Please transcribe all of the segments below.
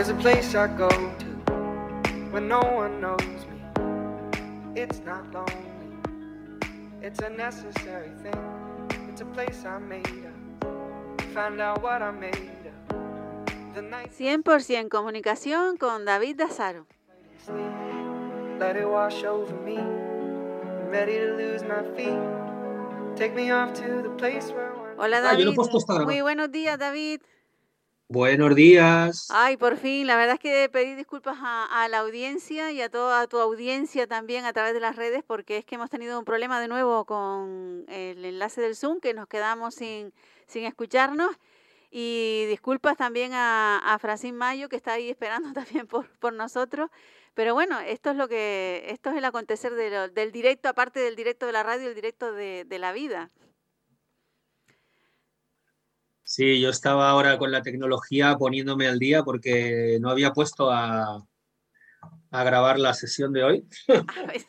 There's a place I go to when no one knows me. It's not lonely, it's a necessary thing. It's a place I made up. Find out what I made up. The night 100% comunicación con David Dazaro. Let it wash over me. I'm ready to lose my feet. Take me off to the place where. Hola Ah, David, no esta grabada. muy buenos días David. Buenos días. Ay, por fin, la verdad es que pedí disculpas a, la audiencia y a toda tu audiencia también a través de las redes porque es que hemos tenido un problema de nuevo con el enlace del Zoom que nos quedamos sin, sin escucharnos y disculpas también a, a Mayo que está ahí esperando también por, por nosotros. Pero bueno, esto es lo que, esto es el acontecer del directo, aparte del directo de la radio, el directo de, de la vida. Sí, yo estaba ahora con la tecnología poniéndome al día porque no había puesto a, a grabar la sesión de hoy.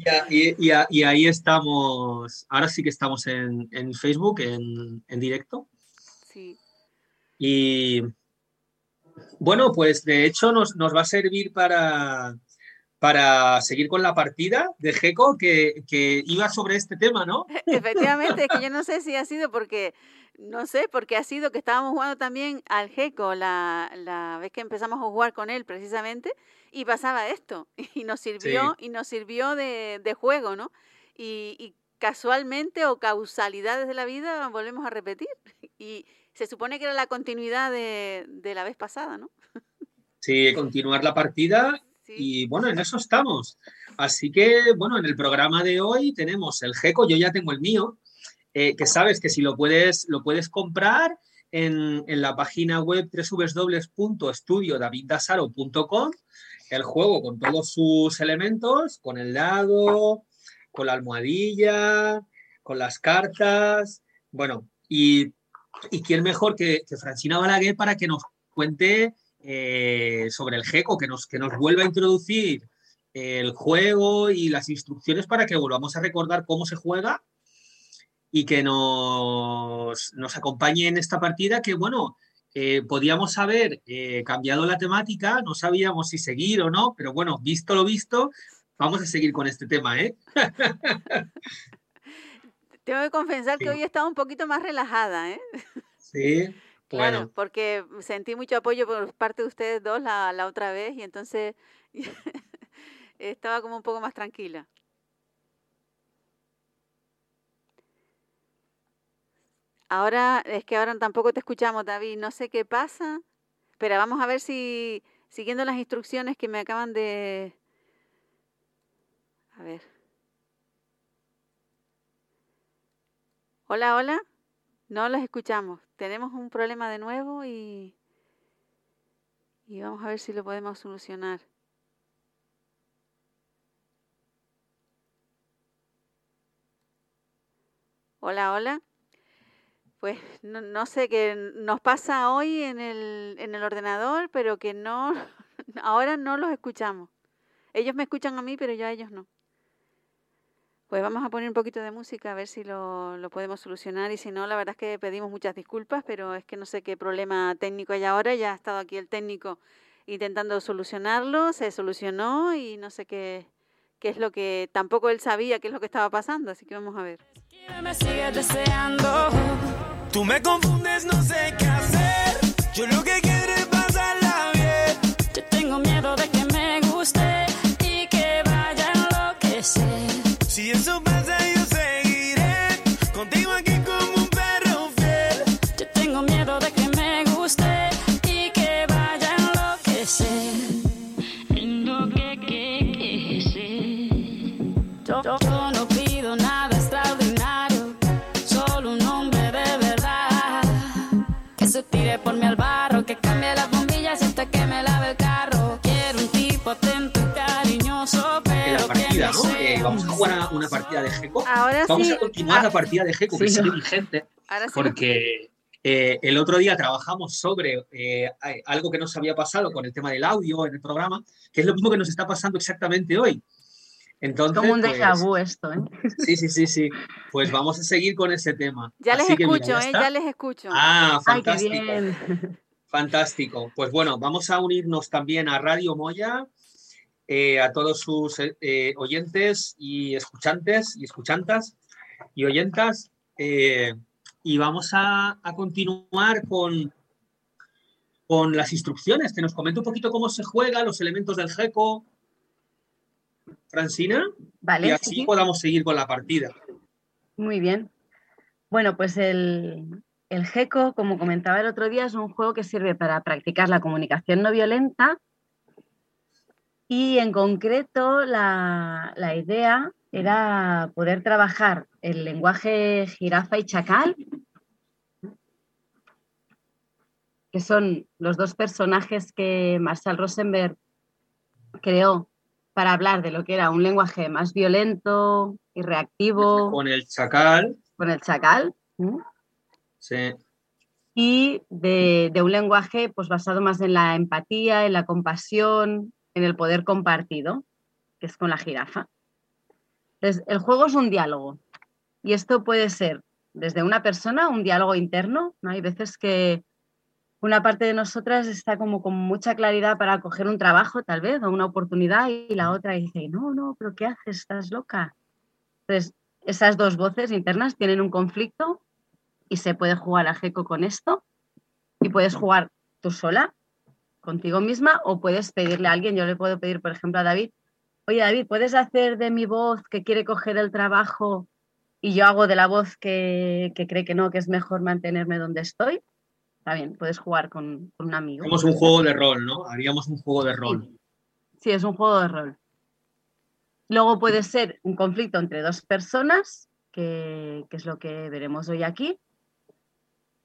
Y, a- y- y a- y ahí estamos, ahora sí que estamos en, en Facebook, en, en directo. sí. Y bueno, pues de hecho nos, nos va a servir para, para seguir con la partida de GECO que, que iba sobre este tema, ¿no? Efectivamente, es que yo no sé si ha sido porque, no sé, porque ha sido que estábamos jugando también al GECO la, la vez que empezamos a jugar con él precisamente y pasaba esto y nos sirvió y nos sirvió de, de juego, ¿no? Y, y casualmente o causalidades de la vida volvemos a repetir y se supone que era la continuidad de, de la vez pasada, ¿no? Sí, continuar la partida Sí. Y bueno, en eso estamos. Así que, bueno, en el programa de hoy tenemos el GECO, yo ya tengo el mío, eh, que sabes que si lo puedes, lo puedes comprar en, en la página web www.estudiodaviddasaro.com, el juego con todos sus elementos, con el dado, con la almohadilla, con las cartas, bueno, y, quién mejor que, que Francina Balaguer para que nos cuente eh, sobre el GECO, que nos, que nos vuelva a introducir el juego y las instrucciones para que volvamos a recordar cómo se juega y que nos, nos acompañe en esta partida que, bueno, eh, podíamos haber eh, cambiado la temática, no sabíamos si seguir o no, pero bueno, visto lo visto, vamos a seguir con este tema, ¿eh? Tengo que confesar que hoy he estado un poquito más relajada, ¿eh? Sí, Claro, bueno, porque sentí mucho apoyo por parte de ustedes dos la, la otra vez y entonces estaba como un poco más tranquila. Ahora, es que ahora tampoco te escuchamos, David, no sé qué pasa, pero vamos a ver si, siguiendo las instrucciones que me acaban de... A ver. Hola, hola. No las escuchamos. Tenemos un problema de nuevo y, y vamos a ver si lo podemos solucionar. Hola, hola. Pues no, no sé qué nos pasa hoy en el, en el ordenador, pero que no, ahora no los escuchamos. Ellos me escuchan a mí, pero yo a ellos no. Pues vamos a poner un poquito de música a ver si lo, lo podemos solucionar y si no, la verdad es que pedimos muchas disculpas, pero es que no sé qué problema técnico hay ahora. Ya ha estado aquí el técnico intentando solucionarlo, se solucionó y no sé qué, qué es lo que tampoco él sabía qué es lo que estaba pasando, así que vamos a ver. Me sigues deseando. Tú me confundes, no sé qué hacer. Yo lo que quiero es pasarla bien. Yo tengo miedo de que me guste y que vaya a enloquecer. Si eso pasa, yo seguiré contigo aquí como un perro fiel. Yo tengo miedo de que jugar a una partida de GECO. Ahora Vamos sí, a continuar ah, la partida de que Sí, sigue no. vigente. ahora sí. porque eh, el otro día trabajamos sobre eh, algo que nos había pasado con el tema del audio en el programa, que es lo mismo que nos está pasando exactamente hoy. Entonces, Como un déjà pues, vu esto, ¿eh? sí, sí, sí, sí. Pues vamos a seguir con ese tema. Ya les Así que, mira, escucho, ya ¿eh? Ya les escucho. Ah, Ay, qué fantástico. bien. Fantástico. Pues bueno, vamos a unirnos también a Radio Moya, eh, a todos sus eh, oyentes y escuchantes y escuchantas y oyentas. eh, y vamos a, a continuar con, con las instrucciones, que nos comente un poquito cómo se juega, los elementos del GECO. Francina, Vale, y sí, así sí. podamos seguir con la partida. Muy bien. Bueno, pues el, el GECO, como comentaba el otro día, es un juego que sirve para practicar la comunicación no violenta y en concreto la, la idea era poder trabajar el lenguaje jirafa y chacal, que son los dos personajes que Marshall Rosenberg creó para hablar de lo que era un lenguaje más violento y reactivo. Con el chacal, con el chacal sí, y de, de un lenguaje pues, basado más en la empatía, en la compasión, en el poder compartido, que es con la jirafa. Entonces, el juego es un diálogo y esto puede ser desde una persona, un diálogo interno. ¿no? Hay veces que una parte de nosotras está como con mucha claridad para coger un trabajo, tal vez, o una oportunidad, y la otra dice, no, no, pero ¿qué haces? Estás loca. Entonces, esas dos voces internas tienen un conflicto y se puede jugar a GECO con esto. Y puedes jugar tú sola, contigo misma, o puedes pedirle a alguien. Yo le puedo pedir, por ejemplo, a David, oye David, ¿puedes hacer de mi voz que quiere coger el trabajo y yo hago de la voz que, que cree que no, que es mejor mantenerme donde estoy? Está bien, puedes jugar con, con un amigo. hacemos un juego de rol, ¿no? Haríamos un juego de rol. Sí, es un juego de rol. Luego puede ser un conflicto entre dos personas, que, que es lo que veremos hoy aquí.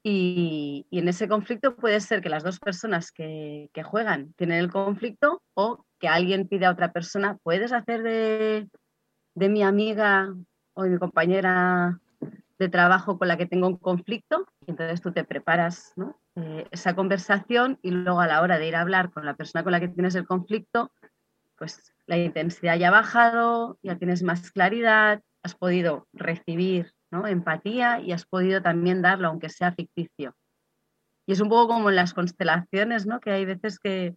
Y, en ese conflicto puede ser que las dos personas que, juegan tienen el conflicto o que alguien pide a otra persona, ¿puedes hacer de, de mi amiga o de mi compañera de trabajo con la que tengo un conflicto? Y entonces tú te preparas. Eh, esa conversación y luego a la hora de ir a hablar con la persona con la que tienes el conflicto, pues la intensidad ya ha bajado, ya tienes más claridad, has podido recibir ¿no? empatía y has podido también darlo, aunque sea ficticio. Y es un poco como en las constelaciones, ¿no? que hay veces que,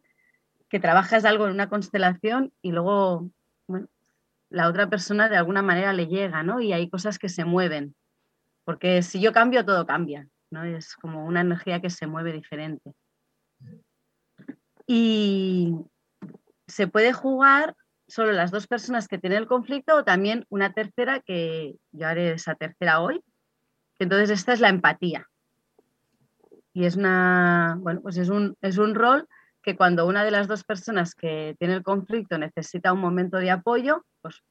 que trabajas algo en una constelación y luego la otra persona de alguna manera le llega, ¿no? Y hay cosas que se mueven, porque si yo cambio, todo cambia, ¿no? Es como una energía que se mueve diferente. Y se puede jugar solo las dos personas que tienen el conflicto o también una tercera que yo haré esa tercera hoy. Entonces esta es la empatía. Y es una, bueno, pues es un, es un rol que cuando una de las dos personas que tiene el conflicto necesita un momento de apoyo, pues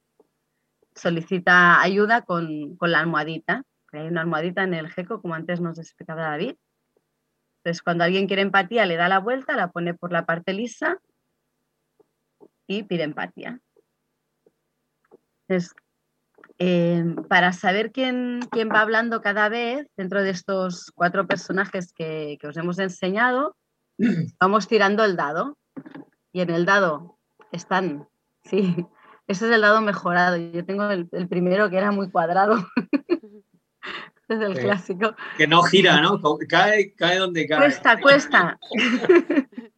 solicita ayuda con, con la almohadita. Hay una almohadita en el GECO, como antes nos explicaba David. Entonces, cuando alguien quiere empatía, le da la vuelta, la pone por la parte lisa y pide empatía. Entonces, eh, para saber quién, quién va hablando cada vez dentro de estos cuatro personajes que, que os hemos enseñado, vamos tirando el dado. Y en el dado están, sí, ese es el dado mejorado. Yo tengo el, el primero que era muy cuadrado. es el Sí. clásico. Que no gira, ¿no? Cae, cae donde cae. Cuesta, cuesta.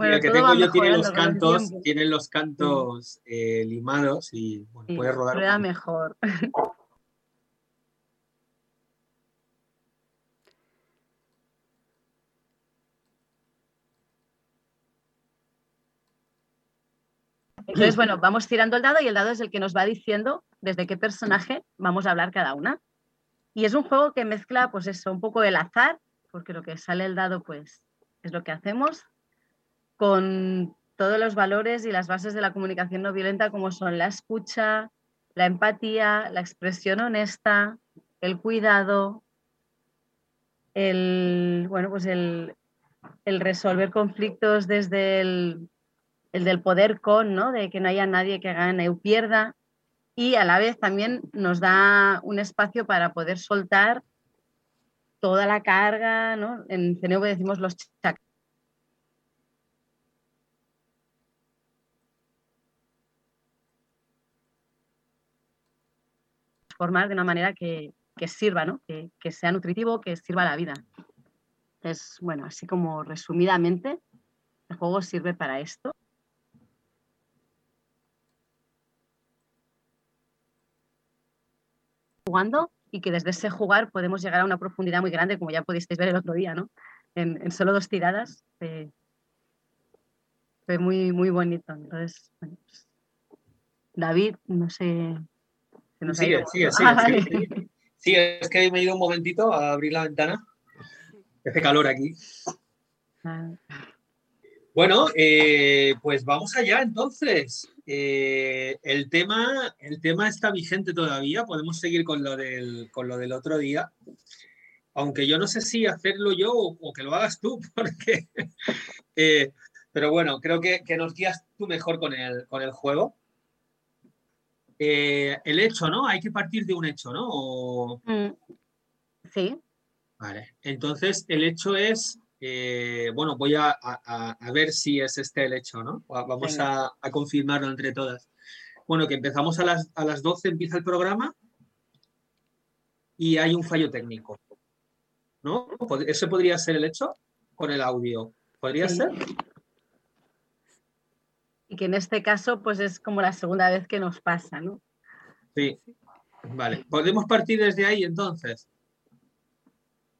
El que tengo yo tiene los cantos, tiene los cantos eh, limados y bueno, Sí, puede rodar. rueda mejor. Entonces, bueno, vamos tirando el dado y el dado es el que nos va diciendo desde qué personaje vamos a hablar cada una. Y es un juego que mezcla, pues eso, un poco el azar, porque lo que sale el dado, pues es lo que hacemos, con todos los valores y las bases de la comunicación no violenta, como son la escucha, la empatía, la expresión honesta, el cuidado, el, bueno, pues el, resolver conflictos desde el, el del poder con, ¿no? de que no haya nadie que gane o pierda, y a la vez también nos da un espacio para poder soltar toda la carga, ¿no? En CNV decimos los chakras. Formar de una manera que, que sirva, ¿no? que, que sea nutritivo, que sirva a la vida. Es, bueno, así como resumidamente, el juego sirve para esto. Jugando y que desde ese jugar podemos llegar a una profundidad muy grande, como ya pudisteis ver el otro día, ¿no? En, solo dos tiradas. Fue muy, muy bonito. Entonces, bueno, pues, David, no sé. Se nos Sigue, sigue, sigue, Ah, vale. sigue, sigue. Sí, es que me he ido un momentito a abrir la ventana. Hace calor aquí. Ah, Bueno, eh, pues vamos allá entonces. Eh, el, tema, el tema está vigente todavía. Podemos seguir con lo del, con lo del otro día. Aunque yo no sé si hacerlo yo o, o que lo hagas tú, porque. eh, pero bueno, creo que, que nos guías tú mejor con el, con el juego. Eh, el hecho, ¿no? Hay que partir de un hecho, ¿no? O- mm, Sí, Vale, entonces el hecho es, eh, bueno, voy a, a- ver si es este el hecho, ¿no? Va- Vamos a, a confirmarlo entre todas. Bueno, que empezamos a las, a las 12, empieza el programa y hay un fallo técnico, ¿no? ¿Ese podría ser el hecho con el audio? ¿Podría Sí. ser? Y que en este caso pues es como la segunda vez que nos pasa, ¿no? Sí. Vale, podemos partir desde ahí entonces.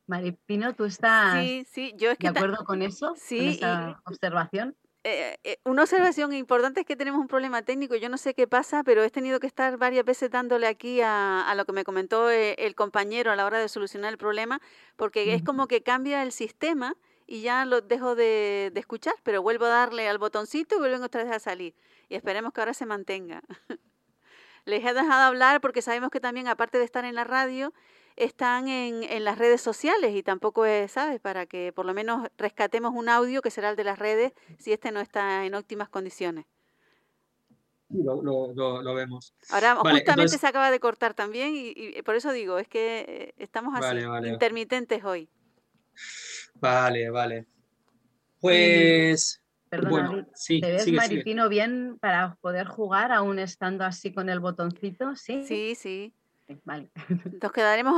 Maripino, ¿tú estás Sí, sí, yo es que de acuerdo con eso? Sí, ¿Con y- esa observación? eh, eh, una observación importante es que tenemos un problema técnico. Yo no sé qué pasa, pero he tenido que estar varias veces dándole aquí a, a lo que me comentó eh, el compañero a la hora de solucionar el problema, porque es como que cambia el sistema y ya lo dejo de, de escuchar, pero vuelvo a darle al botoncito y vuelven otra vez a salir. Y esperemos que ahora se mantenga. Les he dejado hablar porque sabemos que también, aparte de estar en la radio, están en, en las redes sociales y tampoco es, ¿sabes? Para que por lo menos rescatemos un audio que será el de las redes si este no está en óptimas condiciones. Sí, Lo, lo- vemos. Ahora Vale, justamente entonces- se acaba de cortar también y, y por eso digo, es que eh, estamos así, Vale, vale. intermitentes hoy. Vale, vale. Pues, Perdona, bueno, sí, ¿te ves sigue, sigue. Maripino bien para poder jugar aún estando así con el botoncito? Sí. Sí, sí. Vale. Nos quedaremos,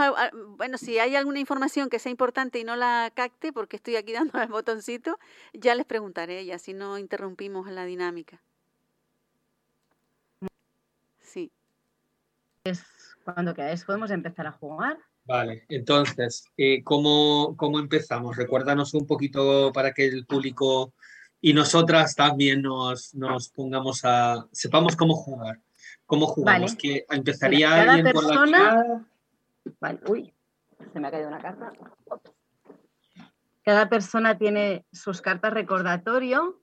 bueno, si hay alguna información que sea importante y no la capte, porque estoy aquí dando al botoncito, ya les preguntaré y así no interrumpimos la dinámica. Sí. Cuando queráis podemos empezar a jugar. Vale, entonces, eh, ¿cómo, cómo empezamos? Recuérdanos un poquito para que el público y nosotras también nos, nos pongamos a, sepamos cómo jugar. ¿Cómo jugamos? Vale. Que empezaría cada alguien por la persona-. Vale. Uy, se me ha caído una carta. Cada persona tiene sus cartas recordatorio.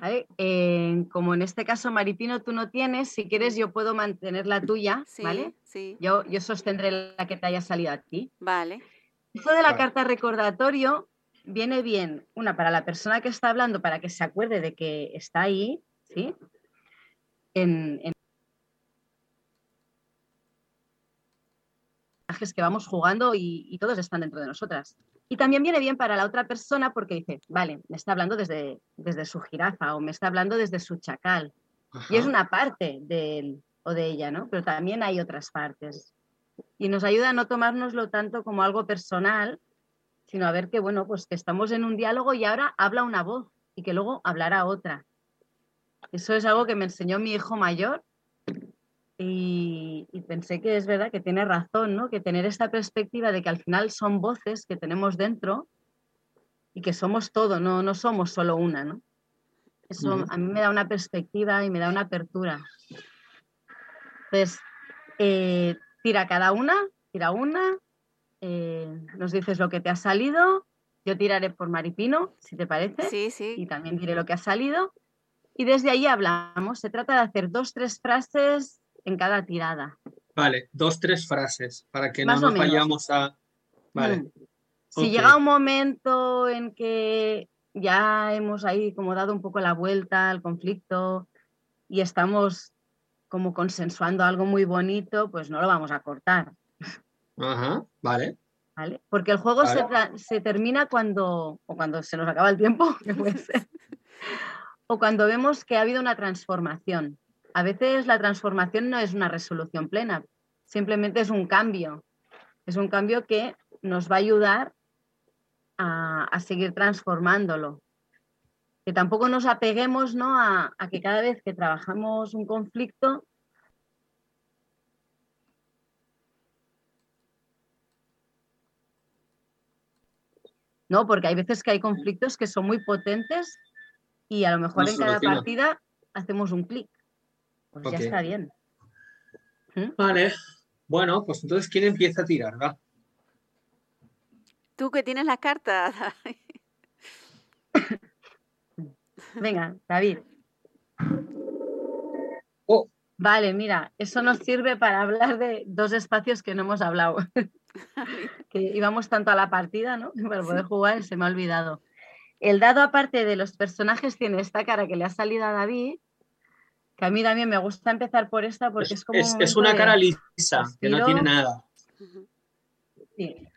¿Vale? Eh, como en este caso, Maripino, tú no tienes, si quieres yo puedo mantener la tuya, Sí, ¿vale? sí, Yo, yo sostendré la que te haya salido a ti. vale. Esto de la Vale. carta recordatorio viene bien, una, para la persona que está hablando, para que se acuerde de que está ahí, ¿sí? En, en personajes que vamos jugando y, y todos están dentro de nosotras. Y también viene bien para la otra persona porque dice, vale, me está hablando desde, desde su jirafa o me está hablando desde su chacal. Y es una parte de él o de ella, ¿no? Pero también hay otras partes. Y nos ayuda a no tomárnoslo tanto como algo personal, sino a ver que, bueno, pues que estamos en un diálogo y ahora habla una voz y que luego hablará otra. Eso es algo que me enseñó mi hijo mayor y, y pensé que es verdad que tiene razón, ¿no? Que tener esta perspectiva de que al final son voces que tenemos dentro y que somos todo, no, no somos solo una, ¿no? Eso a mí me da una perspectiva y me da una apertura. Entonces, eh, tira cada una, tira una, eh, nos dices lo que te ha salido, yo tiraré por Maripino, si te parece, Sí, y sí, también diré lo que ha salido. Y desde ahí hablamos. Se trata de hacer dos, tres frases en cada tirada. Vale, dos, tres frases para que Más no nos vayamos a. Vale, Mm. Si llega un momento en que ya hemos ahí como dado un poco la vuelta al conflicto y estamos como consensuando algo muy bonito, pues no lo vamos a cortar, Ajá, vale. ¿vale? Porque el juego se, se termina cuando, o cuando se nos acaba el tiempo, que puede ser, o cuando vemos que ha habido una transformación. A veces la transformación no es una resolución plena, simplemente es un cambio. Es un cambio que nos va a ayudar a, a seguir transformándolo. Que tampoco nos apeguemos ¿no? a, a que cada vez que trabajamos un conflicto ¿no? Porque hay veces que hay conflictos que son muy potentes y a lo mejor No en cada partida hacemos un clic. Pues ya está bien. ¿Mm? Vale. Bueno, pues entonces, ¿quién empieza a tirar? Va. Tú que tienes las cartas. Venga, David. Oh. Vale, mira, eso nos sirve para hablar de dos espacios que no hemos hablado. que íbamos tanto a la partida, ¿no? Para poder jugar se me ha olvidado. El dado, aparte de los personajes, tiene esta cara que le ha salido a David, que a mí también me gusta empezar por esta porque es, Es, como. un es- es una de- cara lisa, que no tiene nada. Sí.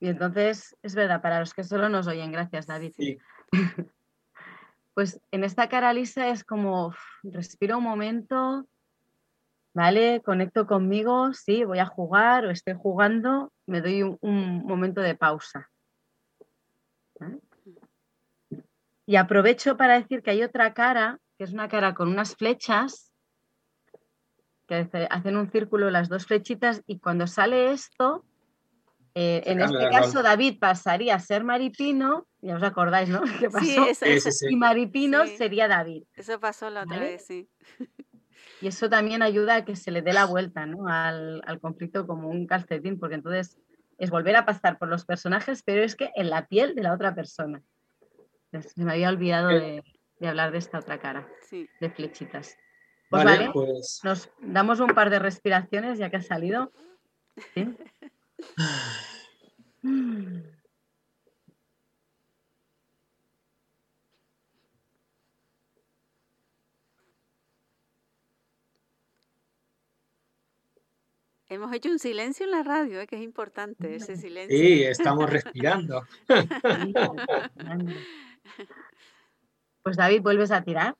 Y entonces, es verdad, para los que solo nos oyen, gracias, David. Sí. Pues en esta cara lisa es como, uf, respiro un momento, ¿vale? Conecto conmigo, sí, voy a jugar o estoy jugando, me doy un, un momento de pausa. Y aprovecho para decir que hay otra cara, que es una cara con unas flechas, que hace- hacen un círculo las dos flechitas y cuando sale esto, eh, en este caso David pasaría a ser Maripino, ya os acordáis, ¿no? ¿Qué pasó? Sí, eso, Sí, eso, sí. Y Maripino Sí. sería David. eso pasó la otra ¿Vale? vez, sí. Y eso también ayuda a que se le dé la vuelta ¿no? al, al conflicto como un calcetín, porque entonces es volver a pasar por los personajes, pero es que en la piel de la otra persona. Entonces, se me había olvidado Eh. de, de hablar de esta otra cara, sí. de flechitas. Pues Vale, vale, pues. nos damos un par de respiraciones ya que ha salido. ¿Sí? Hemos hecho un silencio en la radio, ¿eh? que es importante ese silencio. Sí, estamos respirando. Pues David, ¿vuelves a tirar?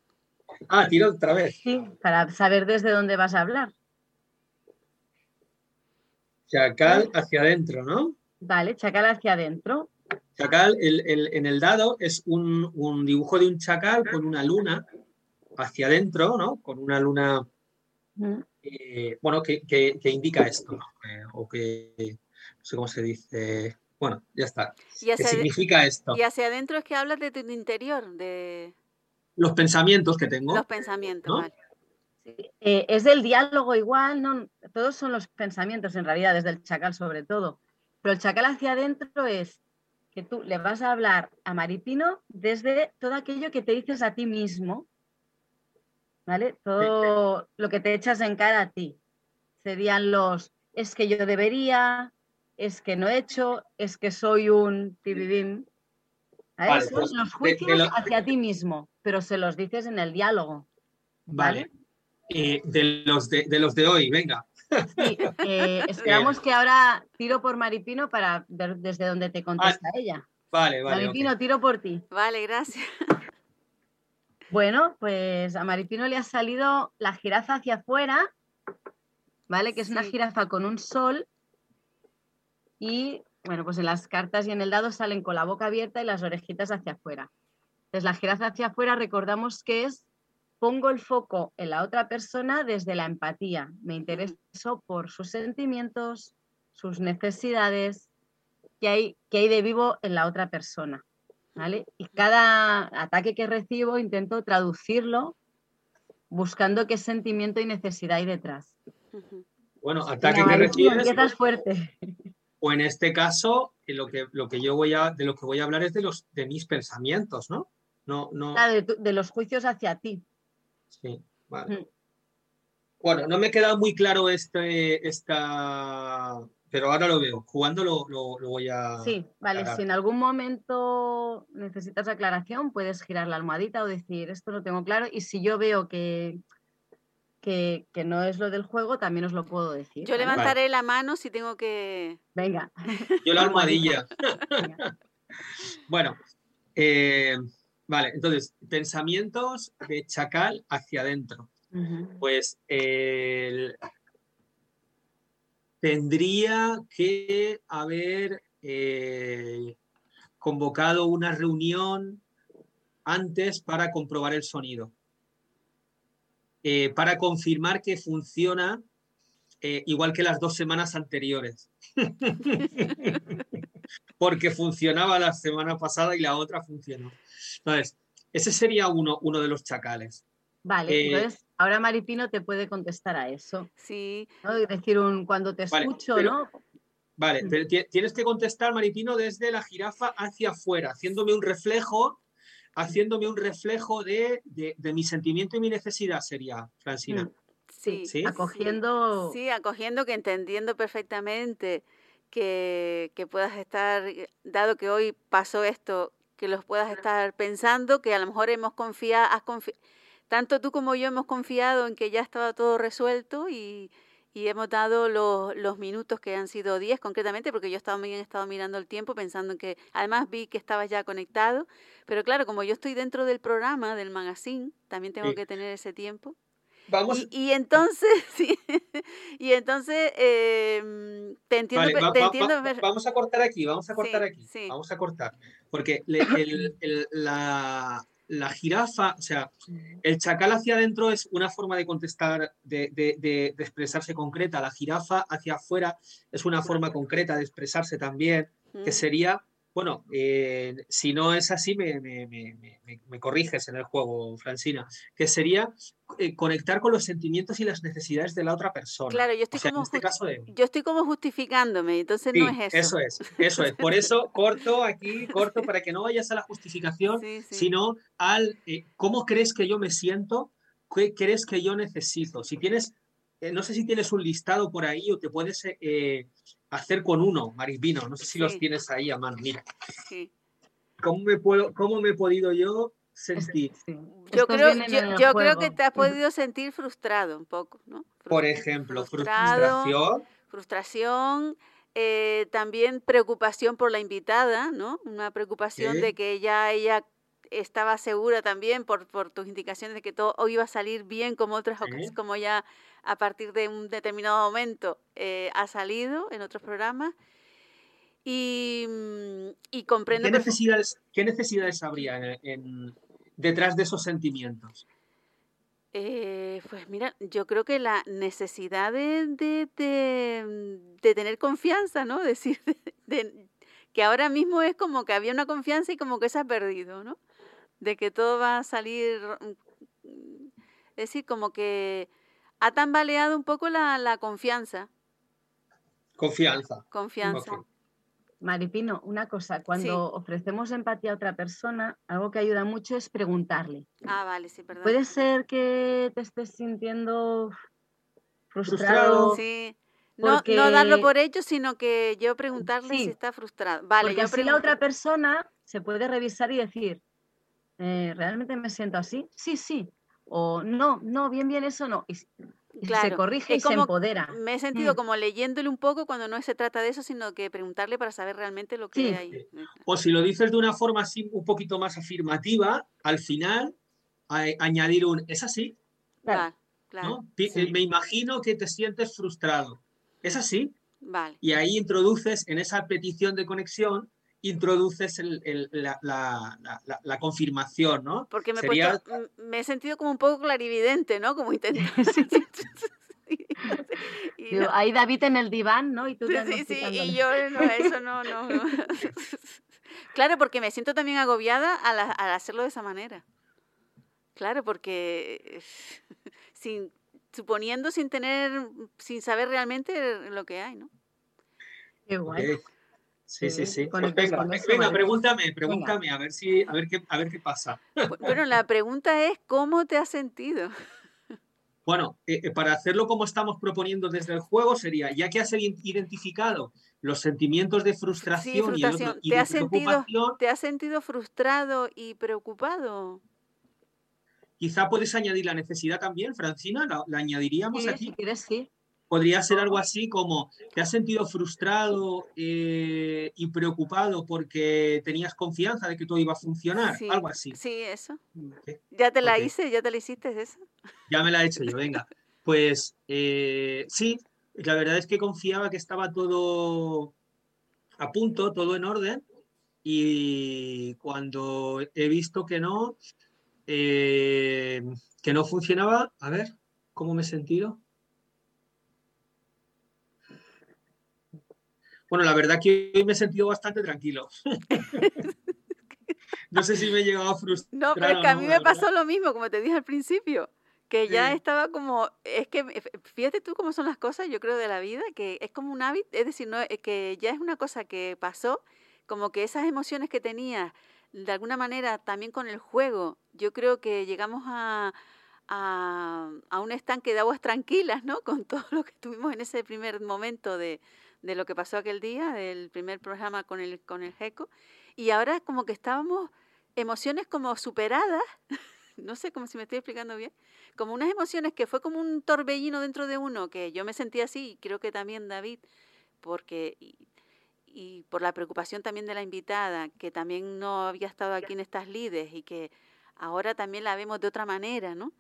Ah, tiro otra vez. Sí, para saber desde dónde vas a hablar. Chacal hacia adentro, ¿no? Vale, chacal hacia adentro. Chacal, el- el- en el dado es un, un dibujo de un chacal con una luna hacia adentro, ¿no? Con una luna, eh, bueno, que, que- que indica esto, ¿no? Eh, o que, no sé cómo se dice, bueno, ya está. Y ¿Qué significa esto? y hacia adentro es que hablas de tu interior, de Los pensamientos que tengo. los pensamientos. ¿no? vale. Eh, es del diálogo igual, no, todos son los pensamientos en realidad, desde el chacal sobre todo. Pero el chacal hacia adentro es que tú le vas a hablar a Maripino desde todo aquello que te dices a ti mismo, ¿vale? Todo lo que te echas en cara a ti. Serían los, es que yo debería, es que no he hecho, es que soy un tibibim. ¿Vale? Pues, los de- de juicios lo- hacia ti mismo, pero se los dices en el diálogo. Vale. Eh, de, los de, de los de hoy, venga. Sí, eh, esperamos que ahora tiro por Maripino para ver desde dónde te contesta ella. Vale, vale. Maripino, tiro por ti. Vale, gracias. Bueno, pues a Maripino le ha salido la jirafa hacia afuera, ¿vale? Que es una jirafa con un sol. Y bueno, pues en las cartas y en el dado salen con la boca abierta y las orejitas hacia afuera. Entonces, la jirafa hacia afuera, recordamos que es pongo el foco en la otra persona desde la empatía. Me intereso por sus sentimientos, sus necesidades, qué hay, qué hay de vivo en la otra persona. ¿vale? Y cada ataque que recibo intento traducirlo buscando qué sentimiento y necesidad hay detrás. Bueno, ataque que recibes. empiezas fuerte. O en este caso, lo que, lo que yo voy a, de lo que voy a hablar es de los de mis pensamientos, ¿no? No, no. Ah, de, tu- de los juicios hacia ti. Sí, vale. Mm. Bueno, no me queda muy claro este, esta, pero ahora lo veo. Jugando lo, lo- lo voy a. Sí, vale. aclarar. Si en algún momento necesitas aclaración, puedes girar la almohadita o decir, esto no tengo claro. Y si yo veo que, que, que no es lo del juego, también os lo puedo decir. Yo ¿vale? levantaré la mano si tengo que... Venga. Yo la almohadilla. Bueno, eh, vale, entonces, pensamientos de chacal hacia adentro. Pues el- tendría que haber eh, convocado una reunión antes para comprobar el sonido. Eh, para confirmar que funciona eh, igual que las dos semanas anteriores. Porque funcionaba la semana pasada y la otra funcionó. Entonces, ese sería uno, uno de los chacales. Vale, Eh, entonces ahora Maripino te puede contestar a eso. Sí, ¿no? Y decir un cuando te Vale, escucho, pero- ¿no? Vale, Mm. pero ti- tienes que contestar, Maripino, desde la jirafa hacia afuera, haciéndome un reflejo, haciéndome un reflejo de, de- de mi sentimiento y mi necesidad, sería, Francina. Mm, sí. Sí. Acogiendo. Sí, acogiendo que entendiendo perfectamente que, que puedas estar, dado que hoy pasó esto, que los puedas estar pensando, que a lo mejor hemos confiado, has confi- tanto tú como yo hemos confiado en que ya estaba todo resuelto y, y hemos dado los, los minutos que han sido 10 concretamente, porque yo estaba, he estado mirando el tiempo pensando en que, además vi que estabas ya conectado, pero claro, como yo estoy dentro del programa, del magazine, también tengo Sí. que tener ese tiempo. Vamos, Y, y entonces, sí, y entonces eh, te entiendo, Vale, va- te va- entiendo va- per- vamos a cortar aquí, vamos a cortar Sí, aquí, sí. vamos a cortar, porque le- el- el- la, la jirafa, o sea, el chacal hacia adentro es una forma de contestar, de, de- de- de expresarse concreta, la jirafa hacia afuera es una forma concreta de expresarse también, que Mm, sería, bueno, eh, si no es así, me, me- me- me- corriges en el juego, Francina, que sería eh, conectar con los sentimientos y las necesidades de la otra persona. Claro, yo O estoy sea, como este justi- caso de... yo estoy como justificándome, entonces Sí, no es eso. es, eso es. Por eso corto aquí, corto para que no vayas a la justificación, Sí, sí. sino al eh, cómo crees que yo me siento, qué crees que yo necesito. Si tienes, eh, no sé si tienes un listado por ahí o te puedes eh, eh, hacer con uno, Maripino, no sé si los tienes ahí a mano. Mira, sí. ¿cómo me, puedo, cómo me he podido yo sentir? Sí. Yo, creo, yo, creo que te has podido sentir frustrado un poco, ¿no? Por ejemplo, frustrado, frustración, frustración, eh, también preocupación por la invitada, ¿no? Una preocupación de que ya ella estaba segura también por, por tus indicaciones de que todo hoy iba a salir bien como otras Sí. ocas- como ya a partir de un determinado momento eh, ha salido en otros programas. Y, mm, y comprendo ¿qué necesidades, qué necesidades habría en- en- detrás de esos sentimientos? Eh, pues mira, yo creo que la necesidad de, de, de, mm, de tener confianza, ¿no? Decir, de- que ahora mismo es como que había una confianza y como que se ha perdido, ¿no? De que todo va a salir, mm, es decir, como que ha tambaleado un poco la, la confianza, Confianza. confianza. Maripino, una cosa, cuando ofrecemos empatía a otra persona, algo que ayuda mucho es preguntarle. Ah, vale, sí, perdón. Puede ser que te estés sintiendo Frustrado. frustrado, Sí. No, no darlo por hecho, sino que yo preguntarle si está frustrado. Vale, porque yo así la otra persona se puede revisar y decir, eh, ¿realmente me siento así? Sí, sí. O no, no, bien, bien, eso no. Y, se corrige y se empodera. Me he sentido Mm. como leyéndole un poco cuando no se trata de eso, sino que preguntarle para saber realmente lo que Sí. hay. O si lo dices de una forma así un poquito más afirmativa, al final a- añadir un es así, Claro. Claro. ¿no? Sí. Me imagino que te sientes frustrado. Es así. Vale. Y ahí introduces en esa petición de conexión, introduces el- el- la, la- la- confirmación, ¿no? Porque me, he Sería- puesto- me he sentido como un poco clarividente, ¿no? Como intentando. y no- Ahí David en el diván, ¿no? Y tú Sí, sí, sí, y yo no, eso no, no, no. Claro, porque me siento también agobiada al, ha- al hacerlo de esa manera. Claro, porque sin suponiendo sin tener, sin saber realmente lo que hay, ¿no? Qué. Sí, sí, Sí, sí. Pues venga, pregúntame, pregúntame, a ver si, a ver qué, a ver qué pasa. Bu- Bueno, la pregunta es, ¿cómo te has sentido? Bueno, eh, eh, para hacerlo como estamos proponiendo desde el juego sería, ya que has identificado los sentimientos de frustración, y, el otro- frustración. y ¿Te de has sentido- preocupación, ¿Te has sentido frustrado y preocupado? quizá puedes añadir la necesidad también, Francina, la, la añadiríamos Sí, aquí. si quieres, sí. Podría ser algo así como, ¿te has sentido frustrado eh, y preocupado porque tenías confianza de que todo iba a funcionar? Sí, Algo así. Sí, eso. Ok. ¿Ya te la hice? ¿Ya te la hiciste eso? Ya me la he hecho yo, venga. Pues eh, sí, la verdad es que confiaba que estaba todo a punto, todo en orden, y cuando he visto que no, eh, que no funcionaba, a ver, ¿cómo me he sentido? Bueno, la verdad que hoy me he sentido bastante tranquilo. no sé si me he llegado a frustrar. No, pero es que a mí me pasó lo mismo, como te dije al principio, que ya Sí. estaba como, es que fíjate tú cómo son las cosas, yo creo, de la vida, que es como un hábito, es decir, no, es que ya es una cosa que pasó, como que esas emociones que tenía, de alguna manera, también con el juego, yo creo que llegamos a, a, a un estanque de aguas tranquilas, ¿no? Con todo lo que tuvimos en ese primer momento de, de lo que pasó aquel día, del primer programa con el, con el GECO, y ahora como que estábamos emociones como superadas, no sé cómo si me estoy explicando bien, como unas emociones que fue como un torbellino dentro de uno, que yo me sentí así, y creo que también David, porque y, por la preocupación también de la invitada, que también no había estado aquí en estas lides y que ahora también la vemos de otra manera, ¿no?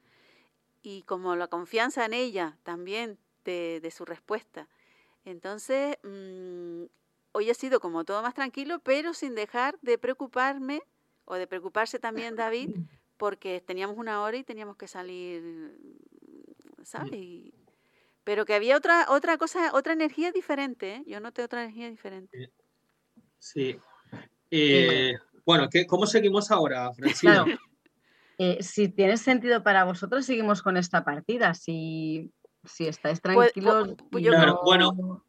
Y como la confianza en ella también de, de su respuesta. Entonces, mm, hoy ha sido como todo más tranquilo, pero sin dejar de preocuparme o de preocuparse también David, porque teníamos una hora y teníamos que salir, ¿sabes? Y- pero que había otra otra cosa, otra energía diferente, ¿eh? Yo noté otra energía diferente. Sí. Eh, bueno, ¿qué- ¿cómo seguimos ahora, Francina? Claro. Eh, si tiene sentido para vosotros, seguimos con esta partida. Si, si estáis Pues- tranquilos. pues yo- no- bueno.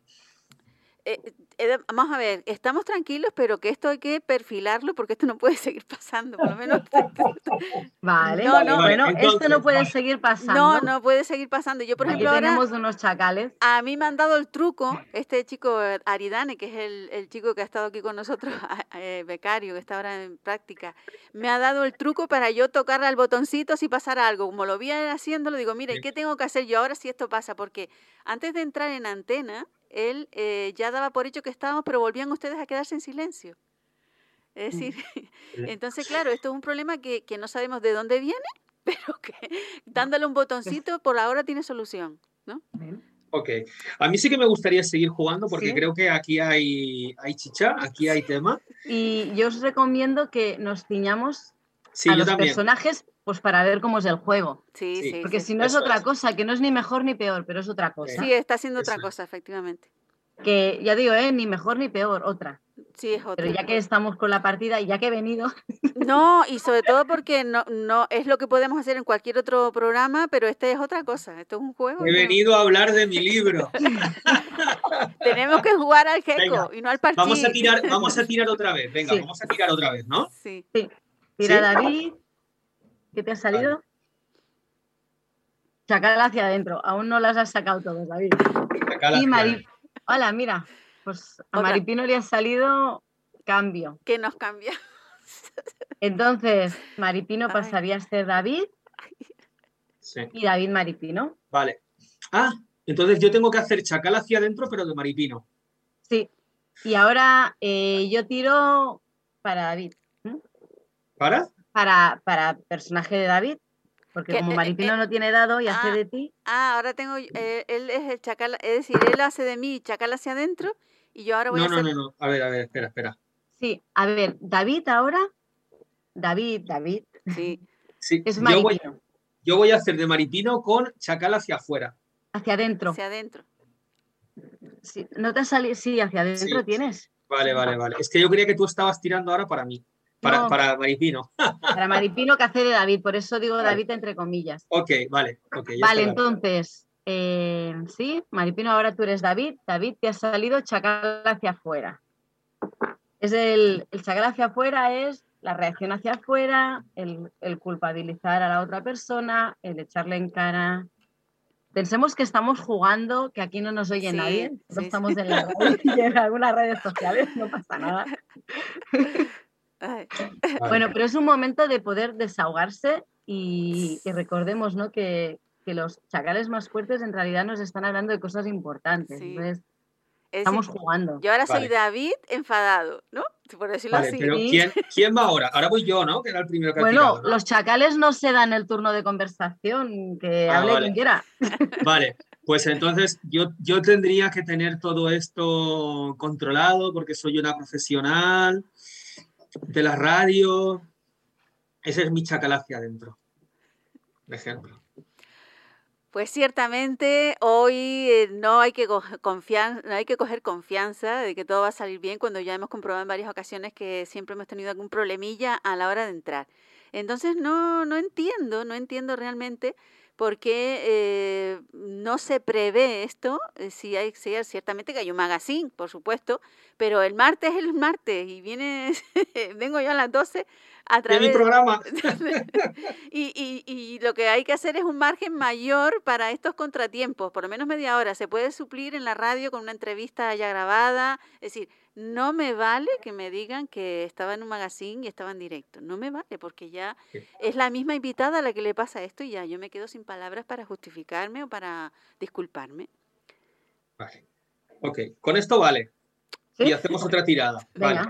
Eh, eh, vamos a ver, estamos tranquilos, pero que esto hay que perfilarlo porque esto no puede seguir pasando, por lo menos. Vale, No, no. bueno, Vale, esto no puede vale. seguir pasando. No, no puede seguir pasando. Yo, por Aquí ejemplo, ahora tenemos unos chacales. a mí me han dado el truco, este chico eh, Aridane, que es el, el chico que ha estado aquí con nosotros, eh, becario, que está ahora en práctica, me ha dado el truco para yo tocar al botoncito si pasara algo. Como lo vi haciéndolo, digo, mira, ¿y qué tengo que hacer yo ahora si esto pasa? Porque antes de entrar en antena, él eh, ya daba por hecho que estábamos, pero volvían ustedes a quedarse en silencio. Es decir, entonces, claro, esto es un problema que, que no sabemos de dónde viene, pero que dándole un botoncito por ahora tiene solución, ¿no? Ok. A mí sí que me gustaría seguir jugando porque Sí. creo que aquí hay, hay chicha, aquí hay tema. Y yo os recomiendo que nos ciñamos Sí, a los también. personajes pues para ver cómo es el juego. Sí, Sí, sí. Porque sí. si no es eso otra es. cosa, que no es ni mejor ni peor, pero es otra cosa. Sí, está haciendo otra cosa, efectivamente. Que ya digo, ¿eh? ni mejor ni peor, otra. Sí, es otra. Pero ya que estamos con la partida y ya que he venido, No, y sobre todo porque no, no es lo que podemos hacer en cualquier otro programa, pero este es otra cosa. Esto es un juego. He venido a hablar de mi libro. Tenemos que jugar al Gecko y no al partido. Vamos a tirar, vamos a tirar otra vez. Venga, Sí. vamos a tirar otra vez, ¿no? Sí. tira ¿Sí? David. ¿Qué te ha salido? Chacal hacia adentro. Aún no las has sacado todas, David. Y Mari... Hola, mira. Pues a Otra. Maripino le ha salido cambio. Que nos cambia. Entonces, Maripino Ay. pasaría a ser David Sí, y David Maripino. vale. Ah, entonces yo tengo que hacer chacal hacia adentro, pero de maripino. Sí. Y ahora eh, yo tiro para David. ¿Para? Para, para personaje de David. Porque Que, como eh, Maripino eh, no tiene dado y hace ah. de ti. Ah, ahora tengo. eh, él es el chacal. Es decir, él hace de mí chacal hacia adentro y yo ahora voy No, a no, hacer. no, no. A ver, a ver, espera, espera. Sí, a ver, David ahora. David, David. Sí. Sí, Es yo voy, Maripino. yo voy a hacer de maripino con chacal hacia afuera. Hacia adentro. Hacia adentro. Sí, ¿No te ha salido? Sí, hacia adentro Sí. tienes. Vale, vale, vale. Es que yo creía que tú estabas tirando ahora para mí. Para, No. para maripino. Para Maripino que hace de David, por eso digo Vale. David entre comillas. Ok, vale. Vale, entonces, eh, sí, Maripino, ahora tú eres David. David, te ha salido chacal hacia afuera. Es el, el chacal hacia afuera es la reacción hacia afuera, el, el culpabilizar a la otra persona, el echarle en cara. Pensemos que estamos jugando, que aquí no nos oye Sí, nadie, no sí, estamos sí. en, la en algunas redes sociales, no pasa nada. Ay. Bueno, pero es un momento de poder desahogarse y, y recordemos ¿no? que, que los chacales más fuertes en realidad nos están hablando de cosas importantes. Sí. Entonces, es estamos decir, jugando. yo ahora soy Vale. David enfadado, ¿no? Por decirlo Vale, así. pero. ¿quién, ¿quién va ahora? Ahora voy yo, ¿no? Que era el primero que ha Bueno, tirado, ¿no? los chacales no se dan el turno de conversación, que Ah, hable vale. quien quiera. Vale, Pues entonces yo, yo tendría que tener todo esto controlado porque soy una profesional de la radio. Ese es mi chacal hacia adentro. De ejemplo. Pues ciertamente hoy eh, no hay que no hay que coger confianza de que todo va a salir bien cuando ya hemos comprobado en varias ocasiones que siempre hemos tenido algún problemilla a la hora de entrar. Entonces no, no entiendo, no entiendo realmente por qué eh, no se prevé esto. Eh, si hay, si ciertamente que hay un magazine, por supuesto, pero el martes es el martes y viene, vengo yo a las 12 a través de mi programa. y, y, y, lo que hay que hacer es un margen mayor para estos contratiempos, por lo menos media hora. Se puede suplir en la radio con una entrevista ya grabada. Es decir, no me vale que me digan que estaba en un magazine y estaba en directo. No me vale, porque ya es la misma invitada a la que le pasa esto y ya yo me quedo sin palabras para justificarme o para disculparme. Vale. Ok, con esto vale. Y hacemos otra tirada. Vale.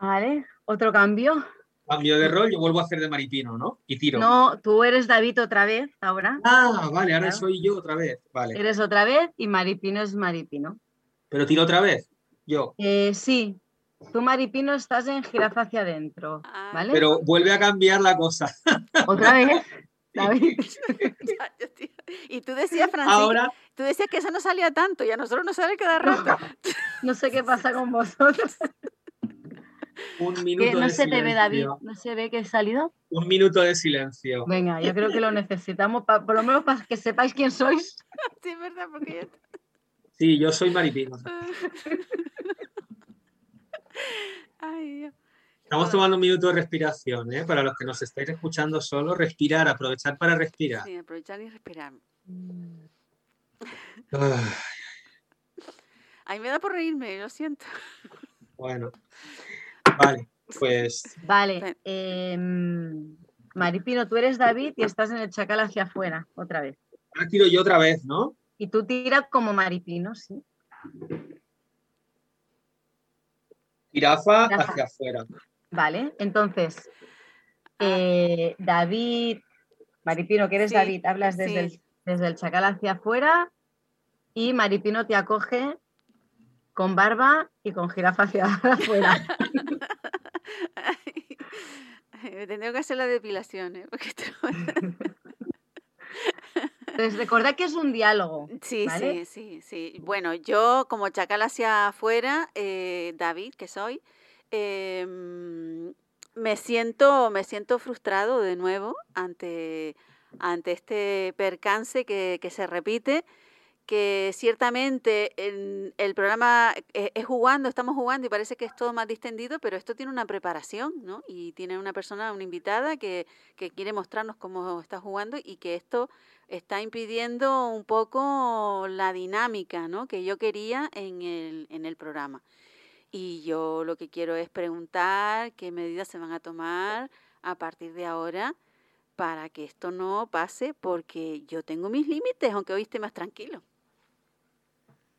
Vale, otro cambio. Cambio de rol, yo vuelvo a hacer de Maripino, ¿no? Y tiro. No, tú eres David otra vez ahora. Ah, vale, ahora soy yo otra vez. Vale. Eres otra vez y Maripino es Maripino. ¿Pero tiro otra vez? Yo. Eh, sí. Tú, Maripino, estás en jirafa hacia adentro, ah. ¿vale? Pero vuelve a cambiar la cosa. ¿Otra vez? David. y tú decías, Francisco, Ahora... tú decías que eso no salía tanto y a nosotros nos sale cada rato. no sé qué pasa con vosotros. Un minuto no se te ve, David, no se ve que he salido. Un minuto de silencio. Venga, yo creo que lo necesitamos, por lo menos para que sepáis quién sois. Sí, es verdad, porque yo... Sí, yo soy Maripino. Ay, Dios. Estamos tomando un minuto de respiración, ¿eh? Para los que nos estáis escuchando solo, respirar, aprovechar para respirar. Sí, aprovechar y respirar. Ay, me da por reírme, lo siento. Bueno, Vale, pues. Vale. Em, Maripino, tú eres David y estás en el chacal hacia afuera, otra vez. Ahora tiro yo otra vez, ¿no? Y tú tiras como Maripino, sí. Jirafa hacia afuera. Vale, entonces, ah. eh, David, Maripino, que eres David, hablas desde, el, desde el chacal hacia afuera y Maripino te acoge con barba y con jirafa hacia afuera. Me tendría que hacer la depilación, ¿eh? Entonces, recordad que es un diálogo. Sí, sí, sí, sí. Bueno, yo como chacal hacia afuera, eh, David, que soy, em, me, siento, me siento frustrado de nuevo ante, ante este percance que, que se repite que ciertamente en el programa e, es, jugando, estamos jugando y parece que es todo más distendido, pero esto tiene una preparación, ¿no? Y tiene una persona, una invitada que, que quiere mostrarnos cómo está jugando y que esto está impidiendo un poco la dinámica, ¿no? Que yo quería en el, en el programa. Y yo lo que quiero es preguntar qué medidas se van a tomar a partir de ahora para que esto no pase, porque yo tengo mis límites, aunque hoy esté más tranquilo.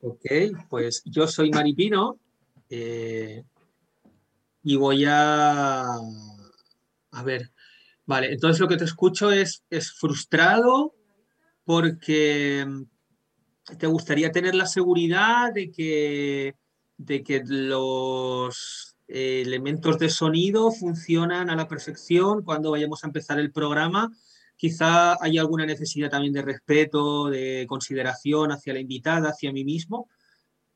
Ok, pues yo soy Maripino eh, y voy a... A ver, vale, entonces lo que te escucho es, es frustrado porque te gustaría tener la seguridad de que, de que los elementos de sonido funcionan a la perfección cuando vayamos a empezar el programa Quizá hay alguna necesidad también de respeto, de consideración hacia la invitada, hacia mí mismo,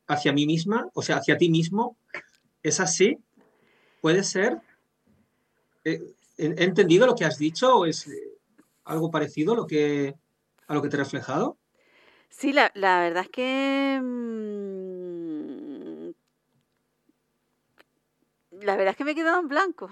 hacia mí misma, o sea, hacia ti mismo. ¿Es así? ¿Puede ser? ¿He entendido lo que has dicho o es algo parecido a lo que, a lo que te he reflejado? Sí, la, verdad es que... Mm, la verdad es que me he quedado en blanco.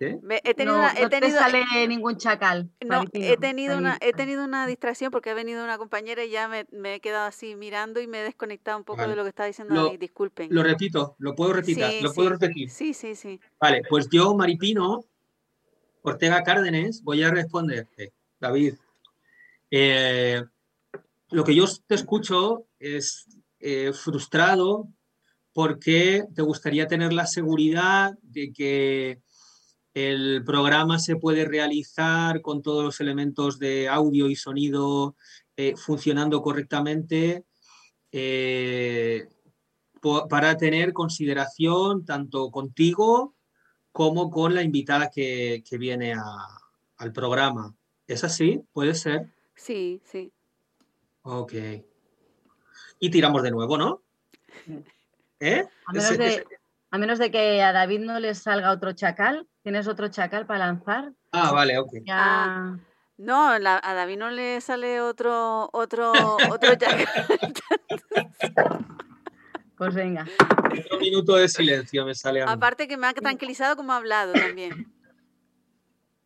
He tenido no, he tenido, sale ningún chacal. No, he tenido, una, he tenido una distracción porque ha venido una compañera y ya me, he quedado así mirando y me he desconectado un poco de lo que estaba diciendo lo, Disculpen. Lo repito, lo puedo repetir. lo puedo repetir. Sí, sí, sí. Vale, pues yo, Maripino, Ortega Cárdenes, voy a responderte. David, eh, lo que yo te escucho es eh, frustrado porque te gustaría tener la seguridad de que el programa se puede realizar con todos los elementos de audio y sonido eh, funcionando correctamente eh, para tener consideración tanto contigo como con la invitada que, que viene a- al programa. ¿Es así? ¿Puede ser? Sí, sí. Ok. Y tiramos de nuevo, ¿no? ¿Eh? A menos, Ese- de, ese- a menos de que a David no le salga otro chacal. ¿Tienes otro chacal para lanzar? Ah, vale, ok. Ya. Ah. No, la- a David no le sale otro, otro, otro chacal. Pues venga. Otro minuto de silencio me sale a mí. Aparte que me ha tranquilizado como ha hablado también.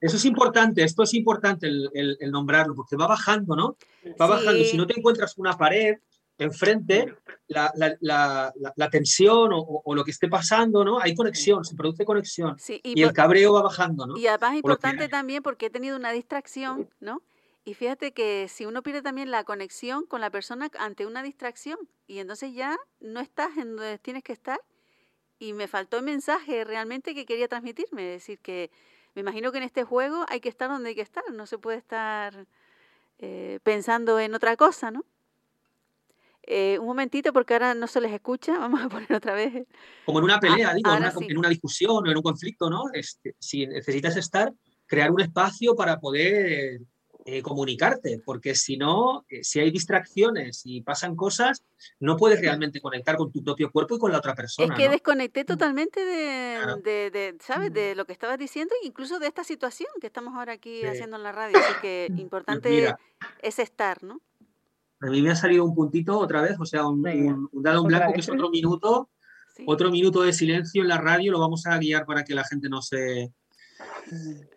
Eso es importante, esto es importante el, el- el nombrarlo, porque va bajando, ¿no? Va bajando. Sí. Si no te encuentras una pared enfrente, la, la- la- la- la tensión o, lo que esté pasando, ¿no? Hay conexión, se produce conexión. Sí, Y, y, el cabreo va bajando, ¿no? y además es importante también porque he tenido una distracción, ¿no? Y fíjate que si uno pierde también la conexión con la persona ante una distracción y entonces ya no estás en donde tienes que estar y me faltó el mensaje realmente que quería transmitirme, es decir, que me imagino que en este juego hay que estar donde hay que estar, no se puede estar eh, pensando en otra cosa, ¿no? Eh, un momentito porque ahora no se les escucha, vamos a poner otra vez. Como en una pelea, digo, en una, sí. en una discusión o en un conflicto, ¿no? Este, si necesitas estar, crear un espacio para poder eh, comunicarte, porque si no, eh, si hay distracciones y pasan cosas, no puedes realmente conectar con tu propio cuerpo y con la otra persona. Es que ¿no? desconecté totalmente de, Claro. de, de, ¿sabes? De lo que estabas diciendo, incluso de esta situación que estamos ahora aquí Sí. haciendo en la radio. Así que importante mira, es estar, ¿no? A mí me ha salido un puntito otra vez, o sea, un, un- un dado en otra blanco que es otro minuto, Sí. otro minuto de silencio en la radio, lo vamos a guiar para que la gente no se...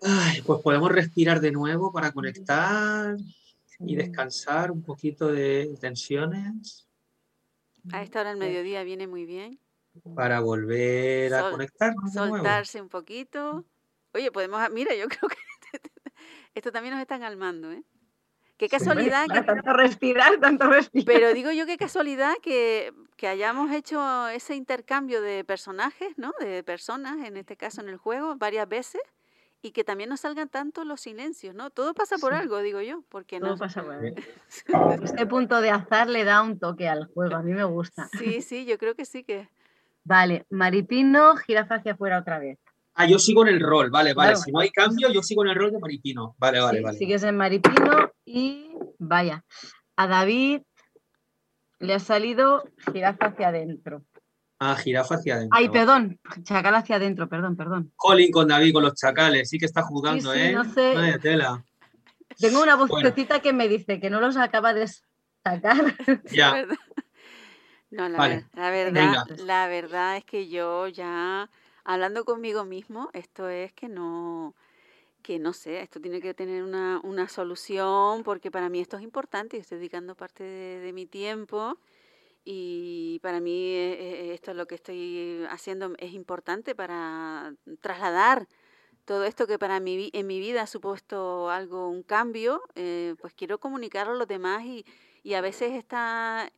Ay, pues podemos respirar de nuevo para conectar y descansar un poquito de tensiones A esta hora del mediodía viene muy bien. para volver a Sol- conectarnos de nuevo. Soltarse un poquito. Oye, podemos, mira, yo creo que esto también nos está calmando, ¿eh? Qué casualidad que Tanto respirar, tanto respirar. Pero digo yo qué casualidad que, que hayamos hecho ese intercambio de personajes, ¿no? De personas, en este caso en el juego, varias veces, y que también nos salgan tanto los silencios, ¿no? Todo pasa por Sí. algo, digo yo, porque Todo no. pasa por ahí. Este punto de azar le da un toque al juego, a mí me gusta. Sí, sí, yo creo que sí que. Vale, Maripino, jirafa hacia afuera otra vez. Ah, yo sigo en el rol, vale, vale. Claro. Si no hay cambio, yo sigo en el rol de Maripino. Vale, vale, Sí, vale. Sigues en Maripino y vaya. A David le ha salido jirafa hacia adentro. Ah, jirafa hacia adentro. Ay, perdón, chacal hacia adentro, perdón, perdón. Jolín con David, con los chacales, sí que está jugando, sí, ¿eh? no sé. Vaya tela. Tengo una Bueno. vocecita que me dice que no los acaba de sacar. Ya. No, la, Vale, ver- la verdad, venga. la verdad es que yo ya hablando conmigo mismo, esto es que no, que no sé, esto tiene que tener una, una solución porque para mí esto es importante, yo estoy dedicando parte de, mi tiempo y para mí eh, eh, esto es lo que estoy haciendo es importante para trasladar todo esto que para mí en mi vida ha supuesto algo, un cambio, eh, pues quiero comunicarlo a los demás y, y a veces esta,